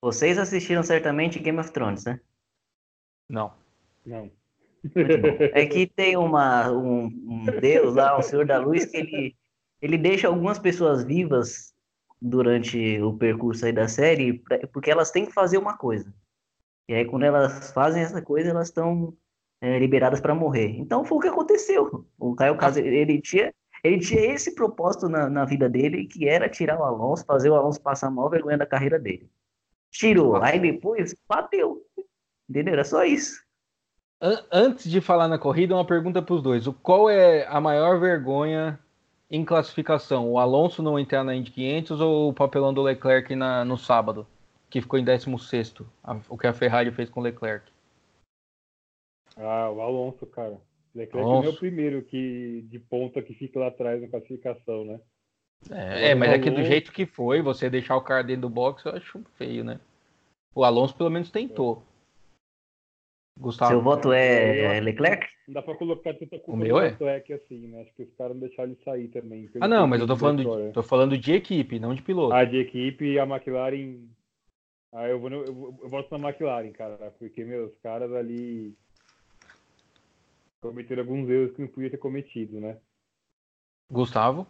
vocês assistiram certamente Game of Thrones, né? Não. Não. É que tem uma, um, um Deus lá, um Senhor da Luz, que ele, ele deixa algumas pessoas vivas durante o percurso aí da série, porque elas têm que fazer uma coisa. E aí, quando elas fazem essa coisa, elas estão é, liberadas para morrer. Então, foi o que aconteceu. O Caio Caso, ele tinha, ele tinha esse propósito na, na vida dele, que era tirar o Alonso, fazer o Alonso passar mal vergonha da carreira dele. Tirou, aí depois bateu. Entendeu? Era só isso. Antes de falar na corrida, uma pergunta para os dois. Qual é a maior vergonha em classificação? O Alonso não entrar na Indy 500 ou o papelão do Leclerc na, no sábado, que ficou em 16 o que a Ferrari fez com o Leclerc? Ah, o Alonso, cara. Leclerc Alonso. é o primeiro que, de ponta que fica lá atrás na classificação, né? É, é mas é que do jeito que foi, você deixar o cara dentro do box, eu acho feio, né? O Alonso pelo menos tentou. Gustavo. Seu voto é, é Leclerc? Não dá pra colocar tanta culpa o meu é? Leclerc assim, né? Acho que os caras não deixaram ele sair também. Ah, não, mas eu tô falando, de, tô falando de equipe, não de piloto. Ah, de equipe e a McLaren. Ah, eu, vou, eu, eu voto na McLaren, cara, porque, meus caras ali cometeram alguns erros que não podia ter cometido, né? Gustavo?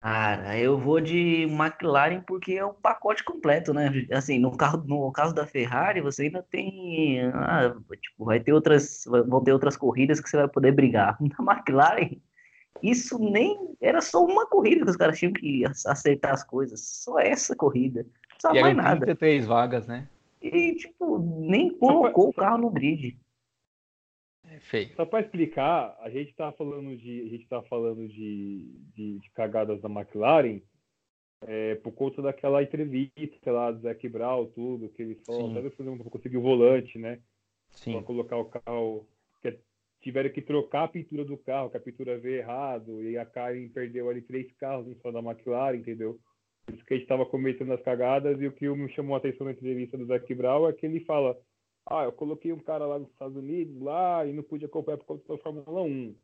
Cara, eu vou de McLaren porque é um pacote completo, né? Assim, no, carro, no caso da Ferrari, você ainda tem. Ah, tipo, vai ter outras. Vão ter outras corridas que você vai poder brigar. Na McLaren, isso nem. Era só uma corrida que os caras tinham que acertar as coisas. Só essa corrida. Só e mais nada. 33 vagas, né? E, tipo, nem colocou o carro no grid. É feio. Só para explicar, a gente tá falando de a gente tá falando de, de, de cagadas da McLaren é, por conta daquela entrevista lá do Zac Brown, tudo, que eles falam, até para conseguir o volante, né? Para colocar o carro. Que tiveram que trocar a pintura do carro, que a pintura veio errado, e a Karen perdeu ali três carros em só da McLaren, entendeu? Isso que a gente estava cometendo as cagadas, e o que me chamou a atenção na entrevista do Zac Brown é que ele fala ah, eu coloquei um cara lá nos Estados Unidos, lá, e não pude acompanhar por conta da Fórmula 1.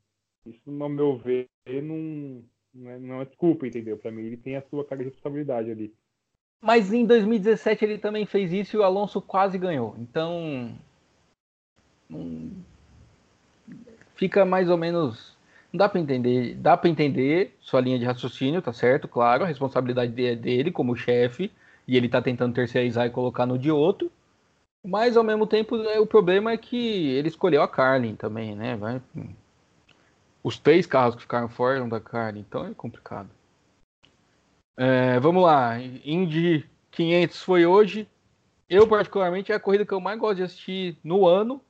Isso, no meu ver, não, não, é, não é desculpa, entendeu? Para mim, ele tem a sua carga de responsabilidade ali. Mas em 2017 ele também fez isso e o Alonso quase ganhou. Então. fica mais ou menos. Dá para entender. Dá para entender sua linha de raciocínio, tá certo? Claro, a responsabilidade é dele como chefe. E ele tá tentando terceirizar e colocar no de outro. Mas ao mesmo tempo, né, o problema é que ele escolheu a Carlin também, né? Vai... Os três carros que ficaram fora eram da Carlin, então é complicado. É, vamos lá, Indy 500 foi hoje. Eu, particularmente, é a corrida que eu mais gosto de assistir no ano.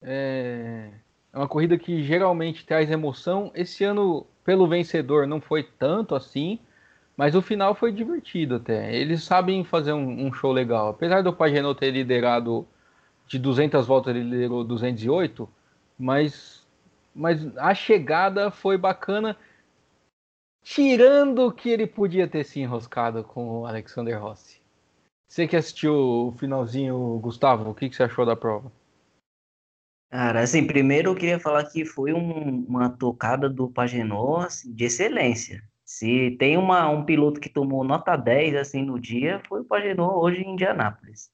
É, é uma corrida que geralmente traz emoção. Esse ano, pelo vencedor, não foi tanto assim. Mas o final foi divertido até. Eles sabem fazer um, um show legal. Apesar do Pagenot ter liderado de 200 voltas, ele liderou 208, mas, mas a chegada foi bacana, tirando que ele podia ter se enroscado com o Alexander Rossi. Você que assistiu o finalzinho, Gustavo, o que, que você achou da prova? Cara, assim, primeiro eu queria falar que foi um, uma tocada do Pagenot assim, de excelência. Se tem uma, um piloto que tomou nota 10 assim no dia, foi o Pagenot hoje em Indianápolis.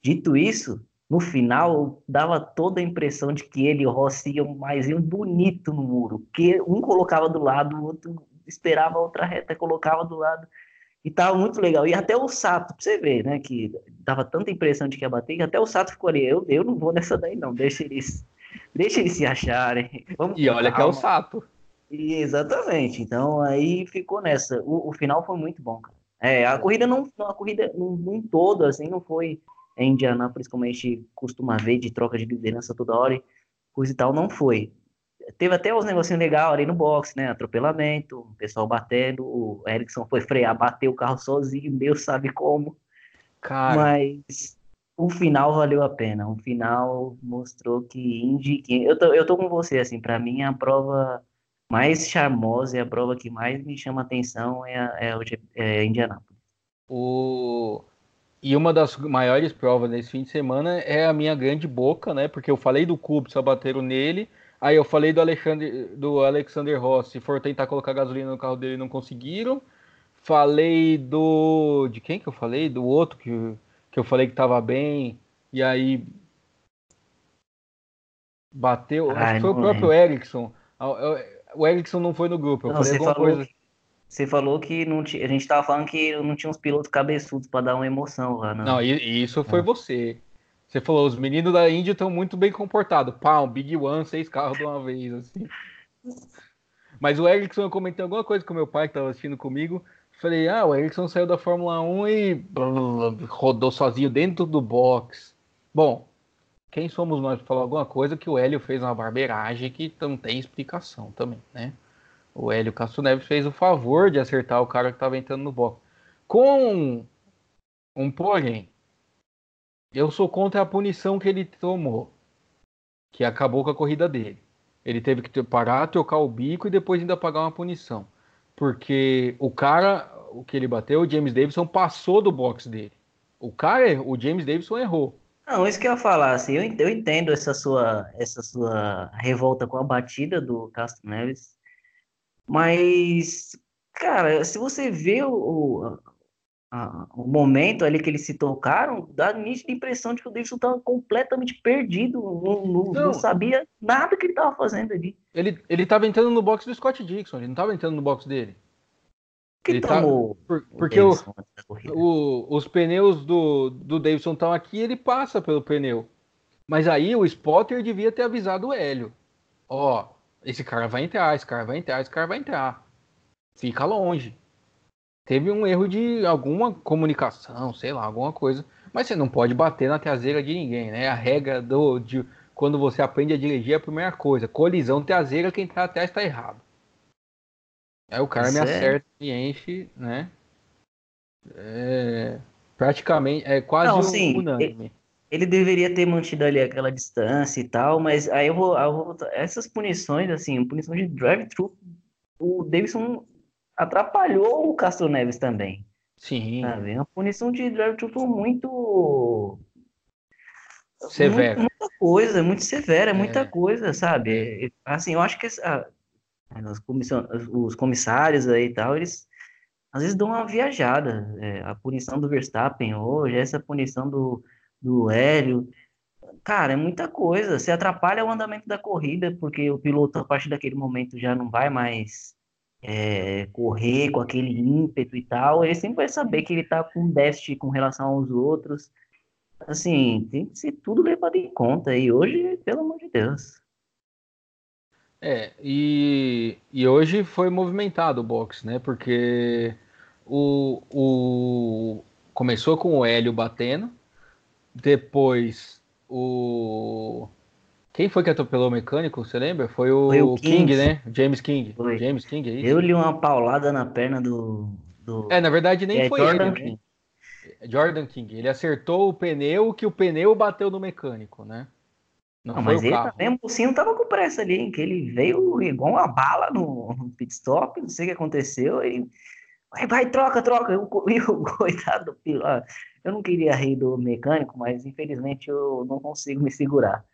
Dito isso, no final dava toda a impressão de que ele e o Rossi iam mais iam bonito no muro, que um colocava do lado, o outro esperava a outra reta, colocava do lado. E tava muito legal. E até o Sato, pra você ver, né? Que dava tanta impressão de que ia bater, que até o Sato ficou ali. Eu, eu não vou nessa daí, não. Deixa eles, deixa eles se acharem. Vamos e olha calma. que é o Sato. Exatamente. Então aí ficou nessa. O, o final foi muito bom, cara. É, a corrida não, a corrida num, num todo assim não foi em Indianápolis como a gente costuma ver de troca de liderança toda hora, e coisa e tal, não foi. Teve até uns negocinhos legais ali no box, né? Atropelamento, o pessoal batendo, o Erickson foi frear, bateu o carro sozinho, Deus sabe como. Cara. Mas o final valeu a pena. O final mostrou que Indy. Eu tô, eu tô com você, assim, para mim a prova mais charmosa e a prova que mais me chama atenção é, a, é, o, é Indianápolis. O... E uma das maiores provas desse fim de semana é a minha grande boca, né? Porque eu falei do Kubica, bateram nele. Aí eu falei do Alexandre, do Alexander Rossi, for tentar colocar gasolina no carro dele, não conseguiram. Falei do. De quem que eu falei? Do outro que, que eu falei que tava bem. E aí. Bateu. Ai, acho que foi o próprio Erickson. O Erickson não foi no grupo. Eu não, falei alguma falou, coisa. Você falou que não a gente tava falando que não tinha uns pilotos cabeçudos para dar uma emoção lá. Não, não isso foi é. você. Você falou, os meninos da Índia estão muito bem comportados. Pá, um Big One, seis carros de uma vez, assim. Mas o Erickson, eu comentei alguma coisa com meu pai que estava assistindo comigo. Falei, ah, o Erickson saiu da Fórmula 1 e rodou sozinho dentro do box. Bom, quem somos nós para falar alguma coisa que o Hélio fez uma barbeiragem que não tem explicação também, né? O Hélio Castro Neves fez o favor de acertar o cara que estava entrando no box. Com um porém, eu sou contra a punição que ele tomou, que acabou com a corrida dele. Ele teve que parar, trocar o bico e depois ainda pagar uma punição. Porque o cara, o que ele bateu, o James Davidson, passou do box dele. O cara, o James Davidson errou. Não, isso que eu ia falar, assim, eu, eu entendo essa sua, essa sua revolta com a batida do Castro Neves, mas, cara, se você vê o, o, momento ali que eles se tocaram, dá a nítida impressão de que o Davidson estava completamente perdido, não, não, não, sabia nada que ele estava fazendo ali. Ele, ele estava entrando no box do Scott Dixon, ele não estava entrando no box dele. Que ele tomou tá, por, porque o, o, os pneus do, do Davidson estão aqui ele passa pelo pneu. Mas aí o spotter devia ter avisado o Hélio. Ó, esse cara vai entrar, esse cara vai entrar, esse cara vai entrar. Fica longe. Teve um erro de alguma comunicação, sei lá, alguma coisa. Mas você não pode bater na traseira de ninguém, né? A regra do, de quando você aprende a dirigir é a primeira coisa. Colisão traseira, quem tá atrás está errado. Aí o cara me é acerta e enche, né? É, praticamente, é quase Não, sim, unânime. Ele, ele, deveria ter mantido ali aquela distância e tal, mas aí eu vou, eu vou essas punições, assim, punição de drive-thru, o Davidson atrapalhou o Castro Neves também. Sim. Sabe? Uma punição de drive-thru muito severa. Muita coisa, muito severa, é. muita coisa, sabe? Assim, eu acho que essa, os comissários aí e tal, eles às vezes dão uma viajada. É, a punição do Verstappen hoje, essa punição do, do Hélio. Cara, é muita coisa. Você atrapalha o andamento da corrida, porque o piloto, a partir daquele momento, já não vai mais é, correr com aquele ímpeto e tal. Ele sempre vai saber que ele tá com déficit com relação aos outros. Assim, tem que ser tudo levado em conta. E hoje, pelo amor de Deus. É, e, e hoje foi movimentado o box, né? Porque o, o começou com o Hélio batendo, depois o quem foi que atropelou o mecânico, você lembra? Foi o, foi o King, King, né? James King. Foi. James King, é isso? Eu li uma paulada na perna do. do... É, na verdade nem é, foi Jordan ele. King. Né? Jordan King. Ele acertou o pneu que o pneu bateu no mecânico, né? Não, não mas ele carro. também, o Mocinho tava com pressa ali, hein? Que ele veio igual uma bala no, no pit stop, não sei o que aconteceu. Ele, vai, vai, troca, troca. Eu, eu, coitado do piloto. Eu não queria rir do mecânico, mas infelizmente eu não consigo me segurar.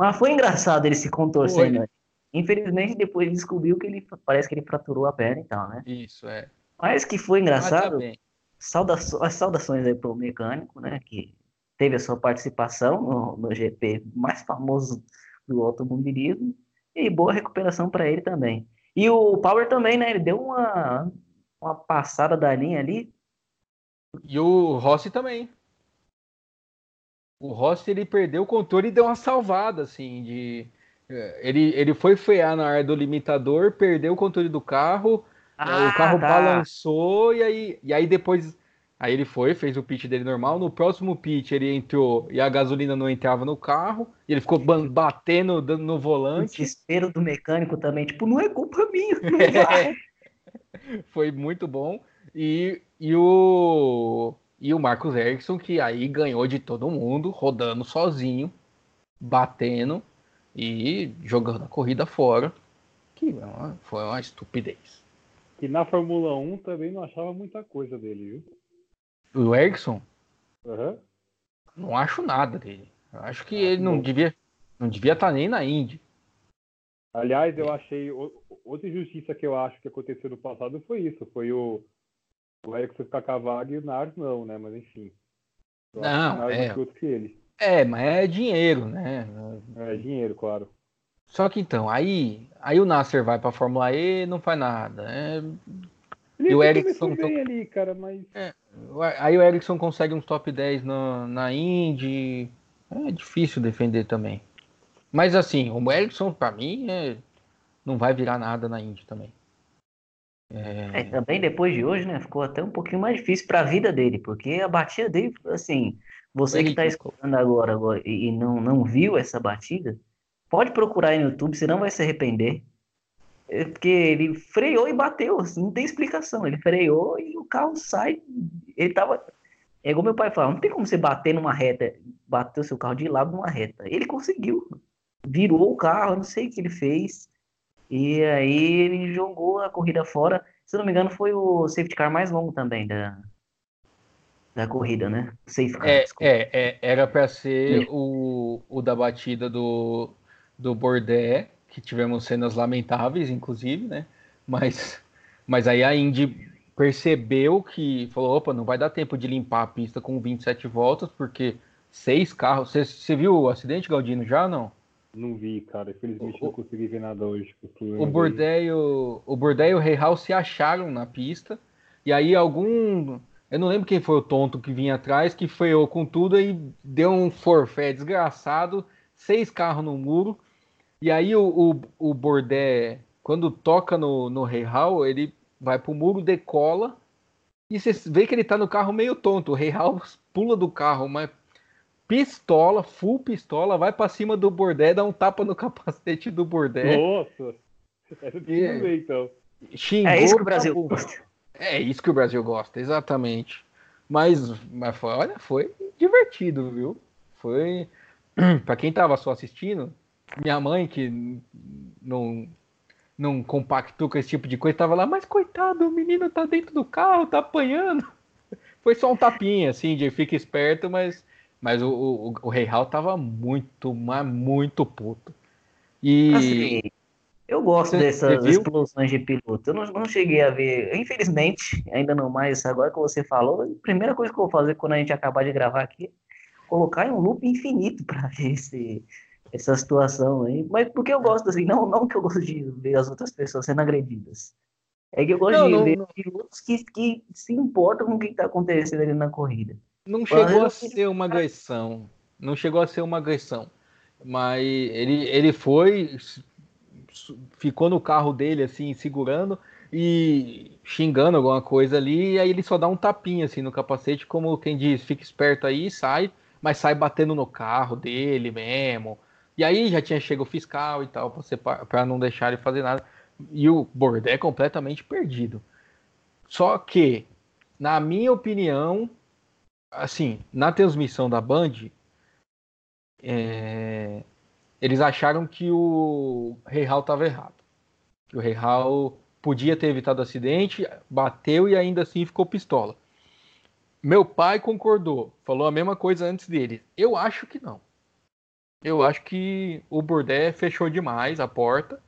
Mas foi engraçado ele se contorcendo. Foi. Infelizmente, depois descobriu que ele parece que ele fraturou a perna e tal, né? Isso, é. Mas que foi engraçado. Tá saudações, saudações aí pro mecânico, né? Que teve a sua participação no, no GP mais famoso do automobilismo e boa recuperação para ele também. E o Power também, né? Ele deu uma, uma passada da linha ali. E o Rossi também. O Rossi ele perdeu o controle e deu uma salvada, assim, de. Eh, ele, ele foi frear na área do limitador, perdeu o controle do carro, ah, o carro tá. balançou e aí, e aí depois Aí ele foi, fez o pitch dele normal. No próximo pitch ele entrou e a gasolina não entrava no carro. E ele ficou batendo no volante. O desespero do mecânico também, tipo, não é culpa minha, não vai. foi muito bom. E, e o, E o Marcos Ericsson, que aí ganhou de todo mundo, rodando sozinho, batendo e jogando a corrida fora, que é foi uma estupidez. Que na Fórmula 1 também não achava muita coisa dele, viu? O Ericsson? Uhum. Não acho nada dele. Eu acho que ah, ele não devia não devia estar tá nem na Indy. Aliás, eu achei outra injustiça que eu acho que aconteceu no passado foi isso, foi o o Erickson ficar cavado e o Nars não, né? Mas enfim. não, é. Que ele. É, mas é dinheiro, né? É dinheiro, claro. Só que então, aí, aí o Nasser vai pra Fórmula E não faz nada. É... E o Ericsson. Bem ali, cara, mas... É, aí o Ericsson consegue uns top 10 na, na Indy. É difícil defender também. Mas assim, o Ericsson, pra mim, é... não vai virar nada na Indy também. É... é... também depois de hoje, né? Ficou até um pouquinho mais difícil para a vida dele, porque a batida dele, assim, você que está escutando agora, agora e não, não viu essa batida, pode procurar aí no YouTube, você não vai se arrepender. É porque ele freou e bateu, assim, não tem explicação. Ele freou e o carro sai. Ele tava. É igual meu pai falava, não tem como você bater numa reta, bater o seu carro de lado numa reta. Ele conseguiu. Virou o carro, não sei o que ele fez. E aí ele jogou a corrida fora. Se não me engano, foi o safety car mais longo também da, da corrida, né? Safe car, é, é, é, era para ser o, o da batida do, do Bordé, que tivemos cenas lamentáveis, inclusive, né? Mas, mas aí a Indy percebeu que falou: opa, não vai dar tempo de limpar a pista com 27 voltas, porque seis carros. Você viu o acidente, Galdino, já não? Não vi, cara. Infelizmente o, não consegui ver nada hoje. O Bordeio, o Bordeio e o Rei se acharam na pista. E aí algum. Eu não lembro quem foi o tonto que vinha atrás, que freou com tudo e deu um forfé desgraçado. Seis carros no muro. E aí o, o, o Bordé, quando toca no, no Rei Hall, ele vai pro muro, decola. E você vê que ele tá no carro meio tonto. O Rei pula do carro, mas pistola, full pistola, vai para cima do Bordé, dá um tapa no capacete do Bordé. Nossa! É, então. Xingou, é isso que o Brasil gosta. É isso que o Brasil gosta, exatamente. Mas, mas foi, olha, foi divertido, viu? Foi. para quem tava só assistindo, minha mãe, que não, não compactou com esse tipo de coisa, tava lá, mas coitado, o menino tá dentro do carro, tá apanhando. Foi só um tapinha, assim, de fica esperto, mas mas o, o, o Rei Hall tava muito, mas muito puto. E. Assim, eu gosto dessas explosões de piloto. Eu não, não, cheguei a ver, infelizmente, ainda não mais. Agora que você falou, a primeira coisa que eu vou fazer quando a gente acabar de gravar aqui é colocar em um loop infinito para ver esse, essa situação aí. Mas porque eu gosto assim, não, não que eu gosto de ver as outras pessoas sendo agredidas. É que eu gosto não, de não, ver pilotos que, que se importam com o que está acontecendo ali na corrida. Não chegou a ser uma agressão. Não chegou a ser uma agressão. Mas ele, ele foi, ficou no carro dele, assim, segurando e xingando alguma coisa ali. E aí ele só dá um tapinha, assim, no capacete, como quem diz, fica esperto aí, sai, mas sai batendo no carro dele mesmo. E aí já tinha chegado o fiscal e tal, para não deixar ele fazer nada. E o Bordé é completamente perdido. Só que, na minha opinião, assim, na transmissão da Band, é, eles acharam que o Rei estava errado. Que o Rei podia ter evitado o acidente, bateu e ainda assim ficou pistola. Meu pai concordou, falou a mesma coisa antes dele. Eu acho que não. Eu acho que o Bordé fechou demais a porta.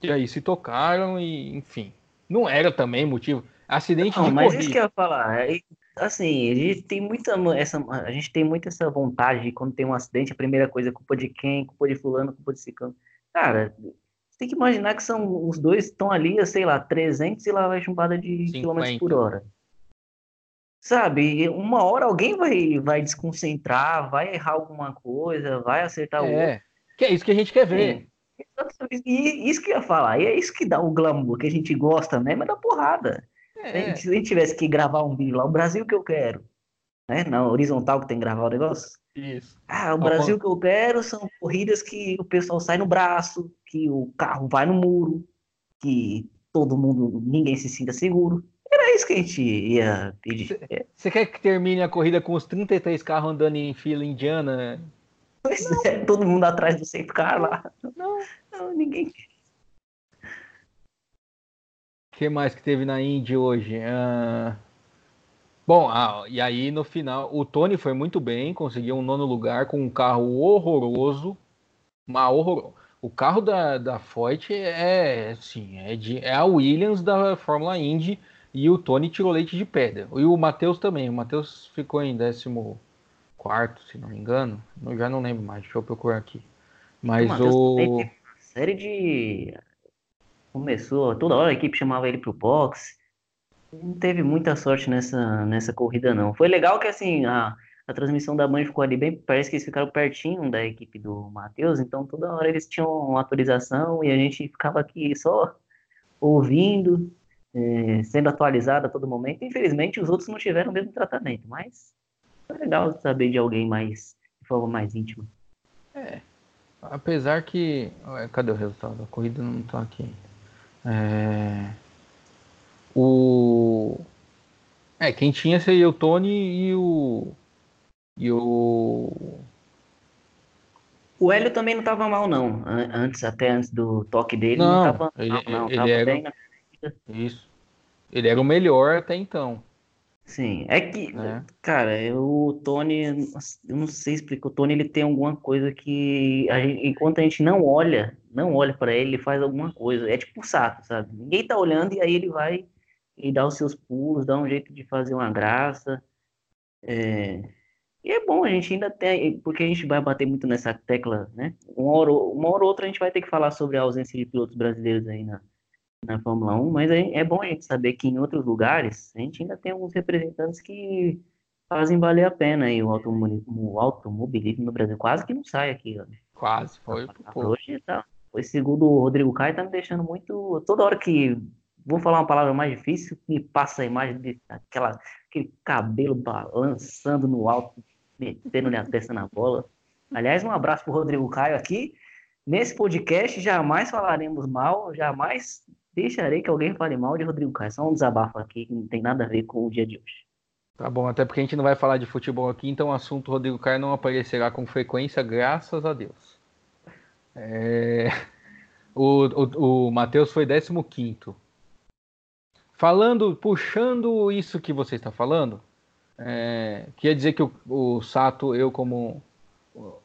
E aí se tocaram e, enfim. Não era também motivo. Acidente não, de mas corrida. isso que eu ia falar. É, Assim, a gente tem muita essa, a gente tem muito essa vontade de quando tem um acidente, a primeira coisa é culpa de quem, culpa de fulano, culpa de ciclano. Cara, você tem que imaginar que são os dois estão ali, sei lá, 300 e lá vai chumbada de 50. km por hora. Sabe, uma hora alguém vai, vai desconcentrar, vai errar alguma coisa, vai acertar o é, outro. Que é isso que a gente quer ver. E isso que eu ia falar, e é isso que dá o glamour, que a gente gosta mesmo, é da porrada. É. Se a gente tivesse que gravar um vídeo lá, o Brasil que eu quero, né? Na horizontal que tem que gravar o negócio. Isso. Ah, o Brasil que eu quero são corridas que o pessoal sai no braço, que o carro vai no muro, que todo mundo, ninguém se sinta seguro. Era isso que a gente ia pedir. Você quer que termine a corrida com os 33 carros andando em fila indiana? Pois é, todo mundo atrás do centro carro lá. Não, não ninguém. O que mais que teve na Indy hoje? Uh... Bom, ah, e aí no final, o Tony foi muito bem, conseguiu um nono lugar com um carro horroroso, uma horror... O carro da, da Foyt é, assim, é, de, é a Williams da Fórmula Indy e o Tony tirou leite de pedra. E o Matheus também. O Matheus ficou em 14, se não me engano. Eu já não lembro mais. Deixa eu procurar aqui. Mas o. o... Série de. Começou, toda hora a equipe chamava ele pro box. Não teve muita sorte nessa, nessa corrida, não. Foi legal que assim, a, a transmissão da mãe ficou ali bem, parece que eles ficaram pertinho da equipe do Matheus, então toda hora eles tinham uma autorização e a gente ficava aqui só ouvindo, é, sendo atualizado a todo momento. Infelizmente, os outros não tiveram o mesmo tratamento, mas é legal saber de alguém mais, de forma mais íntima. É, apesar que. Cadê o resultado? A corrida não está aqui. É, o. É, quem tinha seria o Tony e o e o. O Hélio também não estava mal, não. Antes, até antes do toque dele, não, não estava ele, mal, não. Ele era... bem na... Isso. Ele era o melhor até então. Sim, é que, é. cara, o Tony, eu não sei explicar, o Tony ele tem alguma coisa que, a gente, enquanto a gente não olha, não olha para ele, ele faz alguma coisa. É tipo o saco, sabe? Ninguém tá olhando e aí ele vai e dá os seus pulos, dá um jeito de fazer uma graça. É, e é bom, a gente ainda tem, porque a gente vai bater muito nessa tecla, né? Uma hora, uma hora ou outra a gente vai ter que falar sobre a ausência de pilotos brasileiros aí na, na Fórmula 1, mas é, é bom a gente saber que em outros lugares a gente ainda tem alguns representantes que fazem valer a pena aí o automobilismo, o automobilismo no Brasil. Quase que não sai aqui, ó. Quase, foi. Hoje tá. Foi segundo o Rodrigo Caio, tá me deixando muito. Toda hora que vou falar uma palavra mais difícil, me passa a imagem daquela aquele cabelo balançando no alto metendo a testa na bola. Aliás, um abraço para o Rodrigo Caio aqui. Nesse podcast, jamais falaremos mal, jamais deixarei que alguém fale mal de Rodrigo Caio. Só um desabafo aqui que não tem nada a ver com o dia de hoje. Tá bom, até porque a gente não vai falar de futebol aqui, então o assunto Rodrigo Caio não aparecerá com frequência, graças a Deus. É... O, o, o Matheus foi 15. Falando, puxando isso que você está falando, é, queria dizer que o, o, Sato, eu como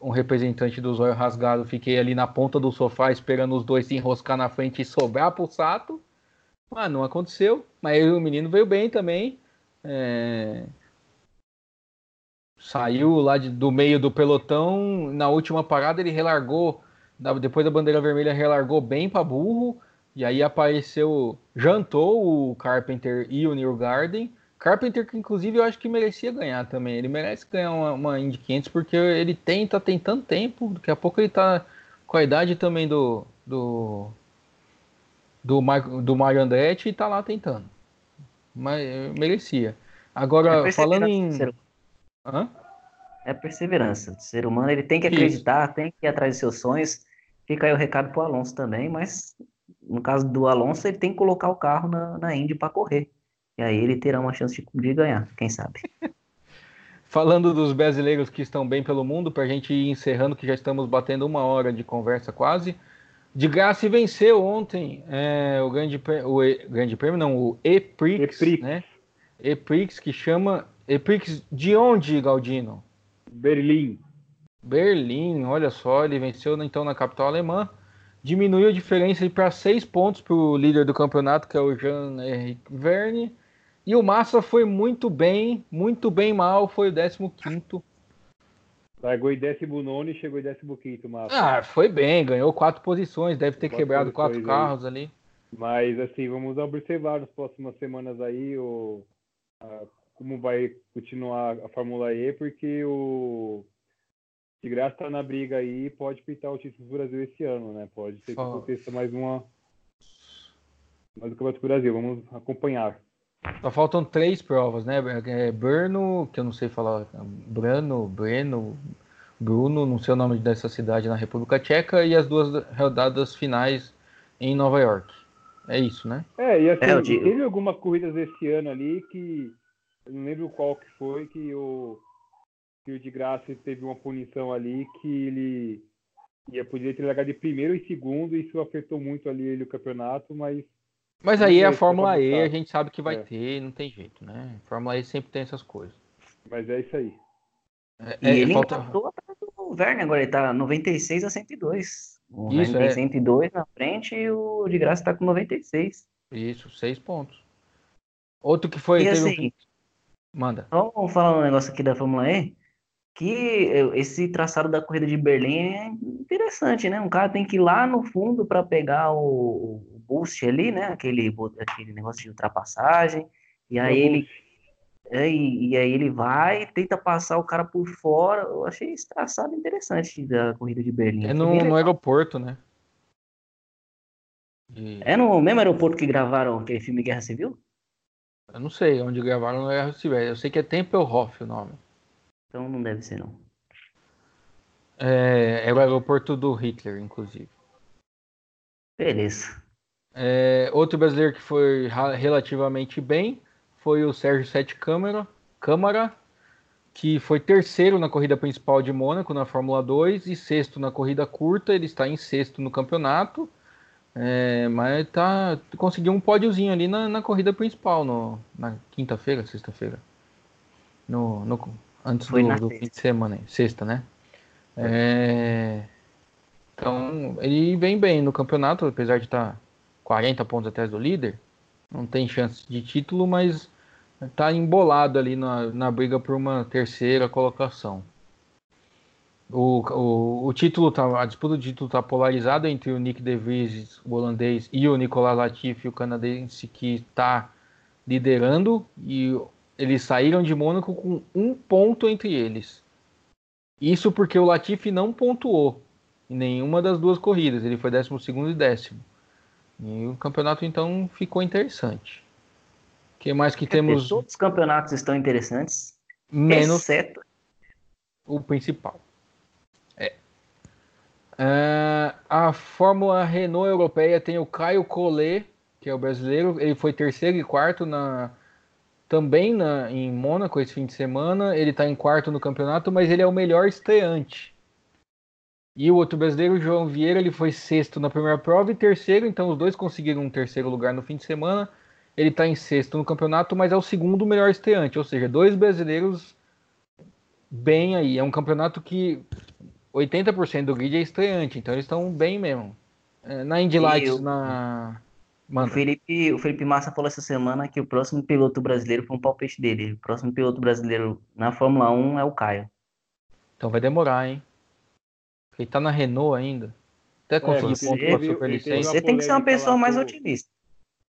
um representante do zóio rasgado, fiquei ali na ponta do sofá esperando os dois se enroscar na frente e sobrar pro Sato. Mas não aconteceu. Mas o menino veio bem também. É... Saiu lá de, do meio do pelotão. Na última parada ele relargou. Depois da bandeira vermelha, relargou bem para burro. E aí apareceu, jantou o Carpenter e o Neil Garden Carpenter, que inclusive eu acho que merecia ganhar também. Ele merece ganhar uma, uma Indy 500 porque ele tem, tá tem tanto tempo. Daqui a pouco ele tá com a idade também do do do, do Mario Andretti e tá lá tentando. Mas merecia. Agora, é falando em. Hã? É perseverança. O ser humano ele tem que acreditar, Isso. tem que ir atrás dos seus sonhos. Fica aí o recado pro Alonso também, mas no caso do Alonso, ele tem que colocar o carro na, na Indy para correr. E aí ele terá uma chance de, de ganhar, quem sabe. Falando dos brasileiros que estão bem pelo mundo, para a gente ir encerrando, que já estamos batendo uma hora de conversa quase. De graça venceu ontem é, o, grande, o e, grande prêmio, não, o E-Prix, e né? E-Prix, que chama. E-Prix de onde, Galdino? Berlim. Berlim, olha só, ele venceu então na capital alemã. Diminuiu a diferença para seis pontos para o líder do campeonato, que é o Jean-Henrique Verne. E o Massa foi muito bem, muito bem mal, foi o 15. Largou em 19 e chegou em 15 Massa. Ah, foi bem, ganhou quatro posições, deve ter quatro quebrado quatro carros aí. ali. Mas assim, vamos observar nas próximas semanas aí o, a, como vai continuar a Fórmula E, porque o de graça tá na briga aí pode pintar o título do Brasil esse ano, né? Pode ser que aconteça mais uma mais um Campeonato do Brasil. Vamos acompanhar. Só faltam três provas, né? É Brno, que eu não sei falar, Brano, Breno, Bruno, não sei o nome dessa cidade na República Tcheca, e as duas rodadas finais em Nova York. É isso, né? É, e assim, É, teve algumas corridas esse ano ali que. Eu não lembro qual que foi, que o. Que o de graça teve uma punição ali que ele ia podia ter largado de primeiro e segundo, e isso afetou muito ali ele o campeonato, mas Mas aí sei a se Fórmula E a gente sabe que vai É. ter, não tem jeito, né? Fórmula E sempre tem essas coisas. mas é isso aí. É, E é, ele falta- empatou do Verne agora, ele tá 96 a 102. O Isso, Verne tem é. 102 na frente e o de graça tá com 96. Isso, seis pontos. Outro que foi. E teve um- assim, Manda. Vamos falar um negócio aqui da Fórmula E, que eh, esse traçado da corrida de Berlim é interessante, né? Um cara tem que ir lá no fundo para pegar o, o boost ali, né? Aquele, aquele negócio de ultrapassagem. E aí ele, é, e, e aí ele vai, tenta passar o cara por fora. Eu achei esse traçado interessante da corrida de Berlim. É no, no aeroporto, né? E- É no mesmo aeroporto que gravaram aquele filme Guerra Civil? eu não sei onde gravaram no Erro Eu sei que é Tempelhof o nome. Então não deve ser, não. É, é o aeroporto do Hitler, inclusive. Beleza. É, outro brasileiro que foi relativamente bem foi o Sérgio Sete Câmara, Câmara, que foi terceiro na corrida principal de Mônaco na Fórmula 2 e sexto na corrida curta. Ele está em sexto no campeonato, é, mas tá, conseguiu um pódiozinho ali na, na corrida principal, no, na quinta-feira, sexta-feira. No, no- antes do, do fim de semana, sexta, né? É, então, ele vem bem no campeonato, apesar de estar 40 pontos atrás do líder. Não tem chance de título, mas está embolado ali na, na briga por uma terceira colocação. O, o, o título tá, a disputa do título está polarizada entre o Nick De Vries, o holandês, e o Nicolas Latifi, o canadense, que está liderando. E eles saíram de Mônaco com um ponto entre eles. Isso porque o Latifi não pontuou em nenhuma das duas corridas. Ele foi 12 e décimo. E o campeonato então ficou interessante. O que mais que Quer dizer, temos Todos os campeonatos estão interessantes, menos exceto o principal? É. É, a Fórmula Renault Europeia tem o Caio Collet, que é o brasileiro. Ele foi terceiro e quarto na também na, em Mônaco esse fim de semana. Ele está em quarto no campeonato, mas ele é o melhor estreante. E o outro brasileiro, o João Vieira, ele foi sexto na primeira prova e terceiro, então os dois conseguiram um terceiro lugar no fim de semana. Ele está em sexto no campeonato, mas é o segundo melhor estreante, ou seja, dois brasileiros bem aí. É um campeonato que 80% do grid é estreante, então eles estão bem mesmo. É, Na Indy Lights, eu- na. O. Felipe, o Felipe Massa falou essa semana que o próximo piloto brasileiro foi um palpite dele. O próximo piloto brasileiro na Fórmula 1 é o Caio. Então vai demorar, hein? Ele tá na Renault ainda. Até conseguir você- ponto com a superlicença. Você tem que ser uma pessoa mais com- otimista.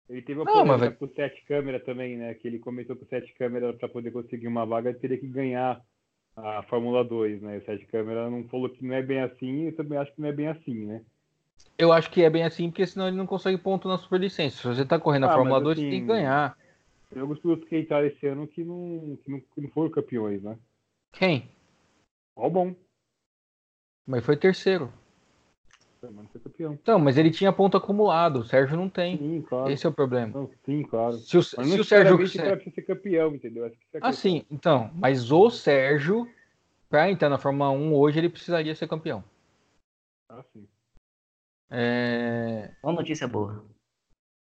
Ele teve uma Não, polêmica vai- com o Sete Câmera também, né? Que ele comentou que o Sete Câmera, para poder conseguir uma vaga, ele teria que ganhar a Fórmula 2, né? O Sete Câmera não falou que não é bem assim, eu também acho que não é bem assim, né? Eu acho que é bem assim, porque senão ele não consegue ponto na superlicença. Se você tá correndo a Ah, Fórmula mas 2, você assim, tem que ganhar. Tem alguns pilotos que entraram esse ano que não, que não, que não foram campeões, né? Quem? Bom. Mas foi terceiro. Mas não foi campeão. Então, mas ele tinha ponto acumulado. O Sérgio não tem. Sim, claro. Esse é o problema. Não, sim, claro. Se o, Mas se o Sérgio. pra ser campeão, entendeu? Acho que isso é a Ah, sim. Então, mas o Sérgio, pra entrar na Fórmula 1 hoje, ele precisaria ser campeão. Ah, sim. É... Uma notícia boa.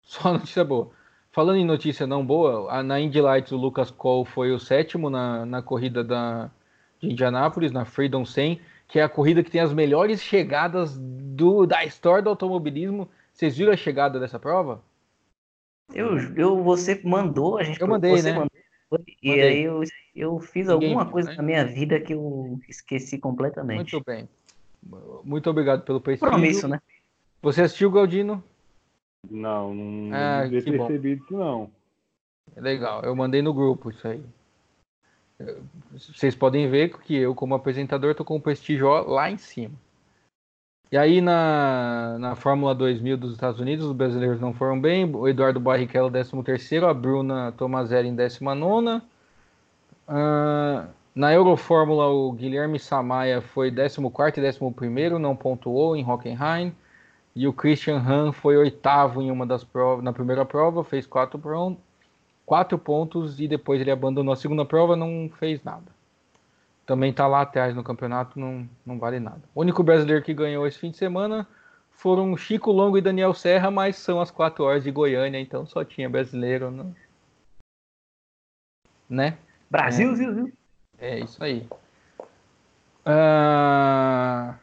Só notícia boa. Falando em notícia não boa, a- na Indy Lights o Lucas Cole foi o sétimo na, na corrida da, de Indianápolis, na Freedom 100, que é a corrida que tem as melhores chegadas do, da história do automobilismo. Vocês viram a chegada dessa prova? Eu, eu, você mandou, a gente Eu mandei, né? mandou, e Mandei. aí eu, eu fiz Ninguém alguma coisa né? na minha vida que eu esqueci completamente. Muito bem. Muito obrigado pelo prestígio. Compromisso, né? Você assistiu, Galdino? Não, não, Ah, devia ter percebido isso, não. Legal, eu mandei no grupo isso aí. Vocês podem ver que eu, como apresentador, tô com o prestígio lá em cima. E aí na, na Fórmula 2000 dos Estados Unidos, os brasileiros não foram bem. O Eduardo Barrichello, 13º, a Bruna Tomazelli em 19ª. Ah, na Eurofórmula, o Guilherme Samaia foi 14º e 11º, não pontuou em Hockenheim. E o Christian Han foi oitavo em uma das provas, na primeira prova, fez quatro, quatro pontos e depois ele abandonou a segunda prova, não fez nada. Também está lá atrás no campeonato, não, não vale nada. O único brasileiro que ganhou esse fim de semana foram Chico Longo e Daniel Serra, mas são as quatro horas de Goiânia, então só tinha brasileiro, não... né? Brasil, é, é isso aí. Uh...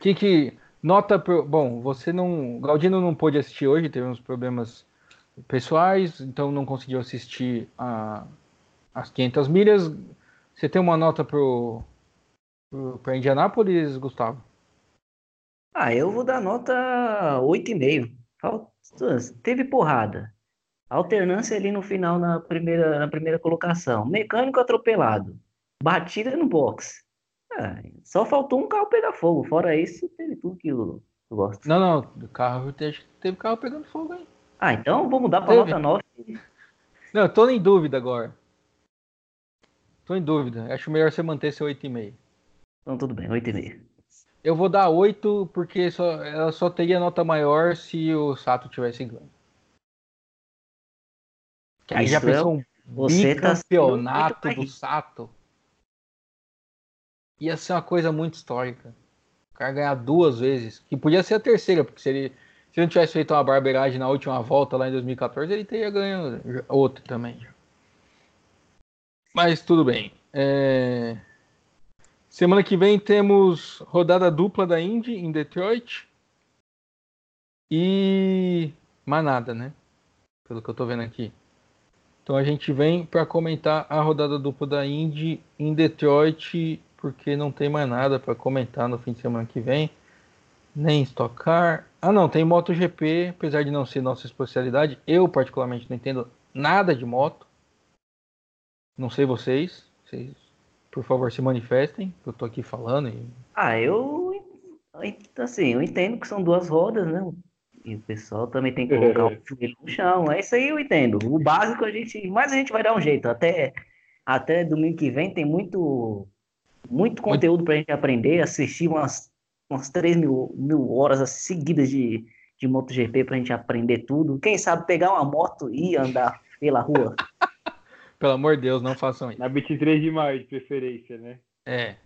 Que que nota pro... bom, você não, Galdino não pôde assistir hoje, teve uns problemas pessoais, então não conseguiu assistir a as 500 milhas. Você tem uma nota pro para Indianápolis, Gustavo? Ah, eu vou dar nota 8,5. Teve porrada. Alternância ali no final na primeira, na primeira colocação. Mecânico atropelado. Batida no box. Ah, só faltou um carro pegar fogo. Fora isso, teve tudo que eu, eu gosto. Não, não. Carro, teve, teve carro pegando fogo aí. Ah, então vou mudar para nota 9. Não, eu tô em dúvida agora. Tô em dúvida. Acho melhor você manter seu 8,5. Então tudo bem, 8,5. Eu vou dar 8 porque só, ela só teria nota maior se o Sato tivesse ganho. Que aí já pensou é... um tá bicampeonato tá do Sato? Ia ser uma coisa muito histórica. O cara ganhar duas vezes, que podia ser a terceira, porque se ele, se ele não tivesse feito uma barbeiragem na última volta lá em 2014, ele teria ganho outro também. Mas tudo bem. É... Semana que vem temos rodada dupla da Indy em Detroit. E mais nada, né? Pelo que eu tô vendo aqui. Então a gente vem para comentar a rodada dupla da Indy em Detroit porque não tem mais nada para comentar no fim de semana que vem. Nem Stock Car. Ah, não, tem MotoGP, apesar de não ser nossa especialidade. Eu, particularmente, não entendo nada de moto. Não sei vocês. Vocês, por favor, se manifestem. Eu tô aqui falando. E... Ah, eu. Assim, eu entendo que são duas rodas, né? E o pessoal também tem que colocar o joelho no chão. É isso aí, eu entendo. O básico a gente. Mas a gente vai dar um jeito. Até, até domingo que vem tem muito muito conteúdo para a gente aprender, assistir umas, umas 3 mil, mil horas seguidas de, de MotoGP para a gente aprender tudo. Quem sabe pegar uma moto e andar pela rua. Pelo amor de Deus, não façam isso. Na 23 de maio, de preferência, né? É.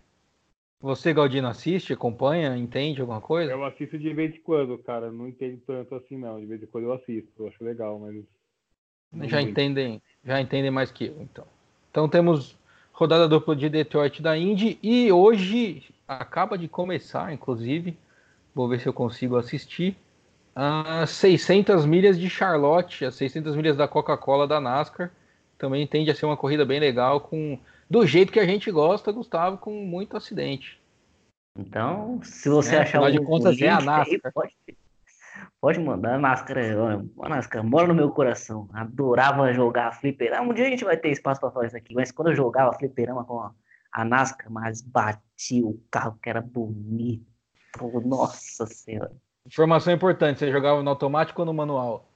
Você, Galdino, assiste, acompanha, entende alguma coisa? Eu assisto de vez em quando, cara. Não entendo tanto assim, não. De vez em quando eu assisto. Eu acho legal, mas. Já entendem, já entendem mais que eu, então. Então temos rodada dupla de Detroit da Indy e hoje acaba de começar, inclusive, vou ver se eu consigo assistir, as 600 milhas de Charlotte, as 600 milhas da Coca-Cola da NASCAR. Também tende a ser uma corrida bem legal, com do jeito que a gente gosta, Gustavo, com muito acidente. Então, se você é, achar de contas é a NASCAR. Aí, pode, Pode mandar, a máscara, a máscara mora no meu coração. Adorava jogar fliperama. Um dia a gente vai ter espaço para fazer isso aqui, mas quando eu jogava fliperama com a, a NASCAR, mas bati o carro que era bonito. Nossa Senhora. Informação importante, você jogava no automático ou no manual?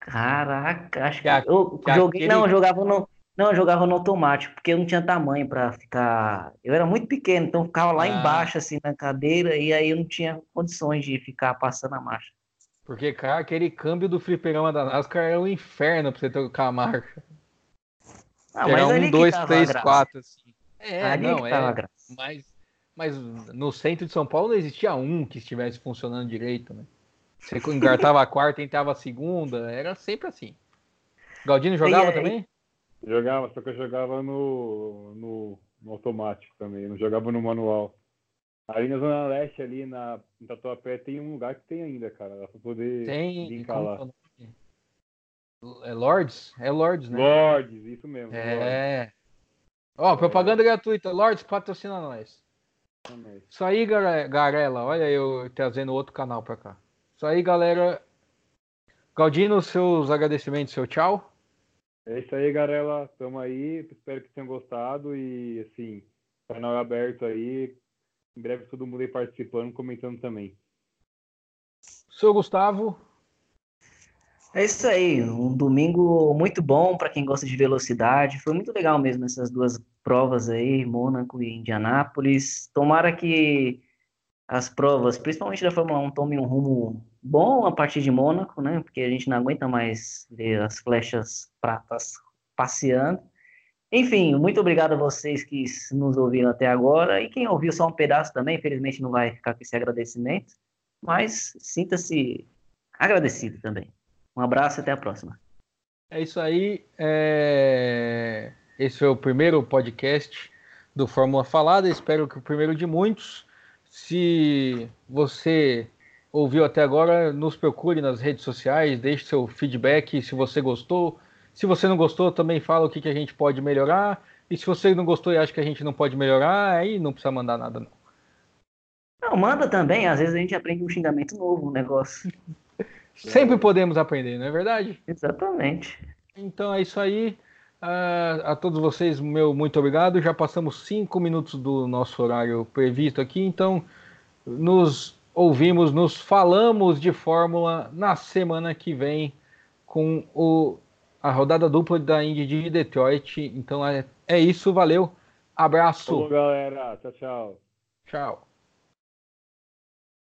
Caraca, acho que, que eu que joguei, aquele... não, eu jogava no, não, eu jogava no automático, porque eu não tinha tamanho para ficar. Eu era muito pequeno, então eu ficava lá ah. embaixo, assim, na cadeira, e aí eu não tinha condições de ficar passando a marcha. Porque, cara, aquele câmbio do fliperama da NASCAR era um inferno pra você tocar a marcha. Ah, era um, dois, três, quatro, assim. É, ali não, é. Mas, mas no centro de São Paulo não existia um que estivesse funcionando direito, né? Você engartava a quarta, entrava a segunda, era sempre assim. Galdino jogava e, também? Jogava, só que eu jogava no, no, no, automático também, não jogava no manual. Ali na Zona Leste, ali na em Tatuapé, tem um lugar que tem ainda, cara, dá pra poder tem, brincar lá. É Lords? É Lords, né? Lords, isso mesmo. É. Ó, oh, propaganda é. gratuita. Lords patrocina nós. Também. Isso aí, Garela. Olha eu trazendo outro canal pra cá. Isso aí, galera. Galdino, seus agradecimentos, seu tchau. É isso aí, Garela. Tamo aí. Espero que tenham gostado. E, assim, canal é aberto aí. Em breve todo mundo aí participando, comentando também. Seu Gustavo. É isso aí. Um domingo muito bom para quem gosta de velocidade. Foi muito legal mesmo essas duas provas aí, Mônaco e Indianápolis. Tomara que as provas, principalmente da Fórmula 1, tomem um rumo bom a partir de Mônaco, né? Porque a gente não aguenta mais ver as flechas pratas passeando. Enfim, muito obrigado a vocês que nos ouviram até agora e quem ouviu só um pedaço também, infelizmente não vai ficar com esse agradecimento, mas sinta-se agradecido também. Um abraço e até a próxima. É isso aí. É... Esse foi o primeiro podcast do Fórmula Falada. Espero que o primeiro de muitos. Se você ouviu até agora, nos procure nas redes sociais, deixe seu feedback se você gostou. Se você não gostou, também fala o que, que a gente pode melhorar. E se você não gostou e acha que a gente não pode melhorar, aí não precisa mandar nada, não. Não, manda também. Às vezes a gente aprende um xingamento novo, um negócio. Sempre podemos aprender, não é verdade? Exatamente. Então é isso aí. Uh, a todos vocês, meu muito obrigado. Já passamos cinco minutos do nosso horário previsto aqui, então nos ouvimos, nos falamos de Fórmula na semana que vem com o, a rodada dupla da Indy de Detroit. Então é, é isso, valeu, abraço. Falou, galera. Tchau, tchau. Tchau.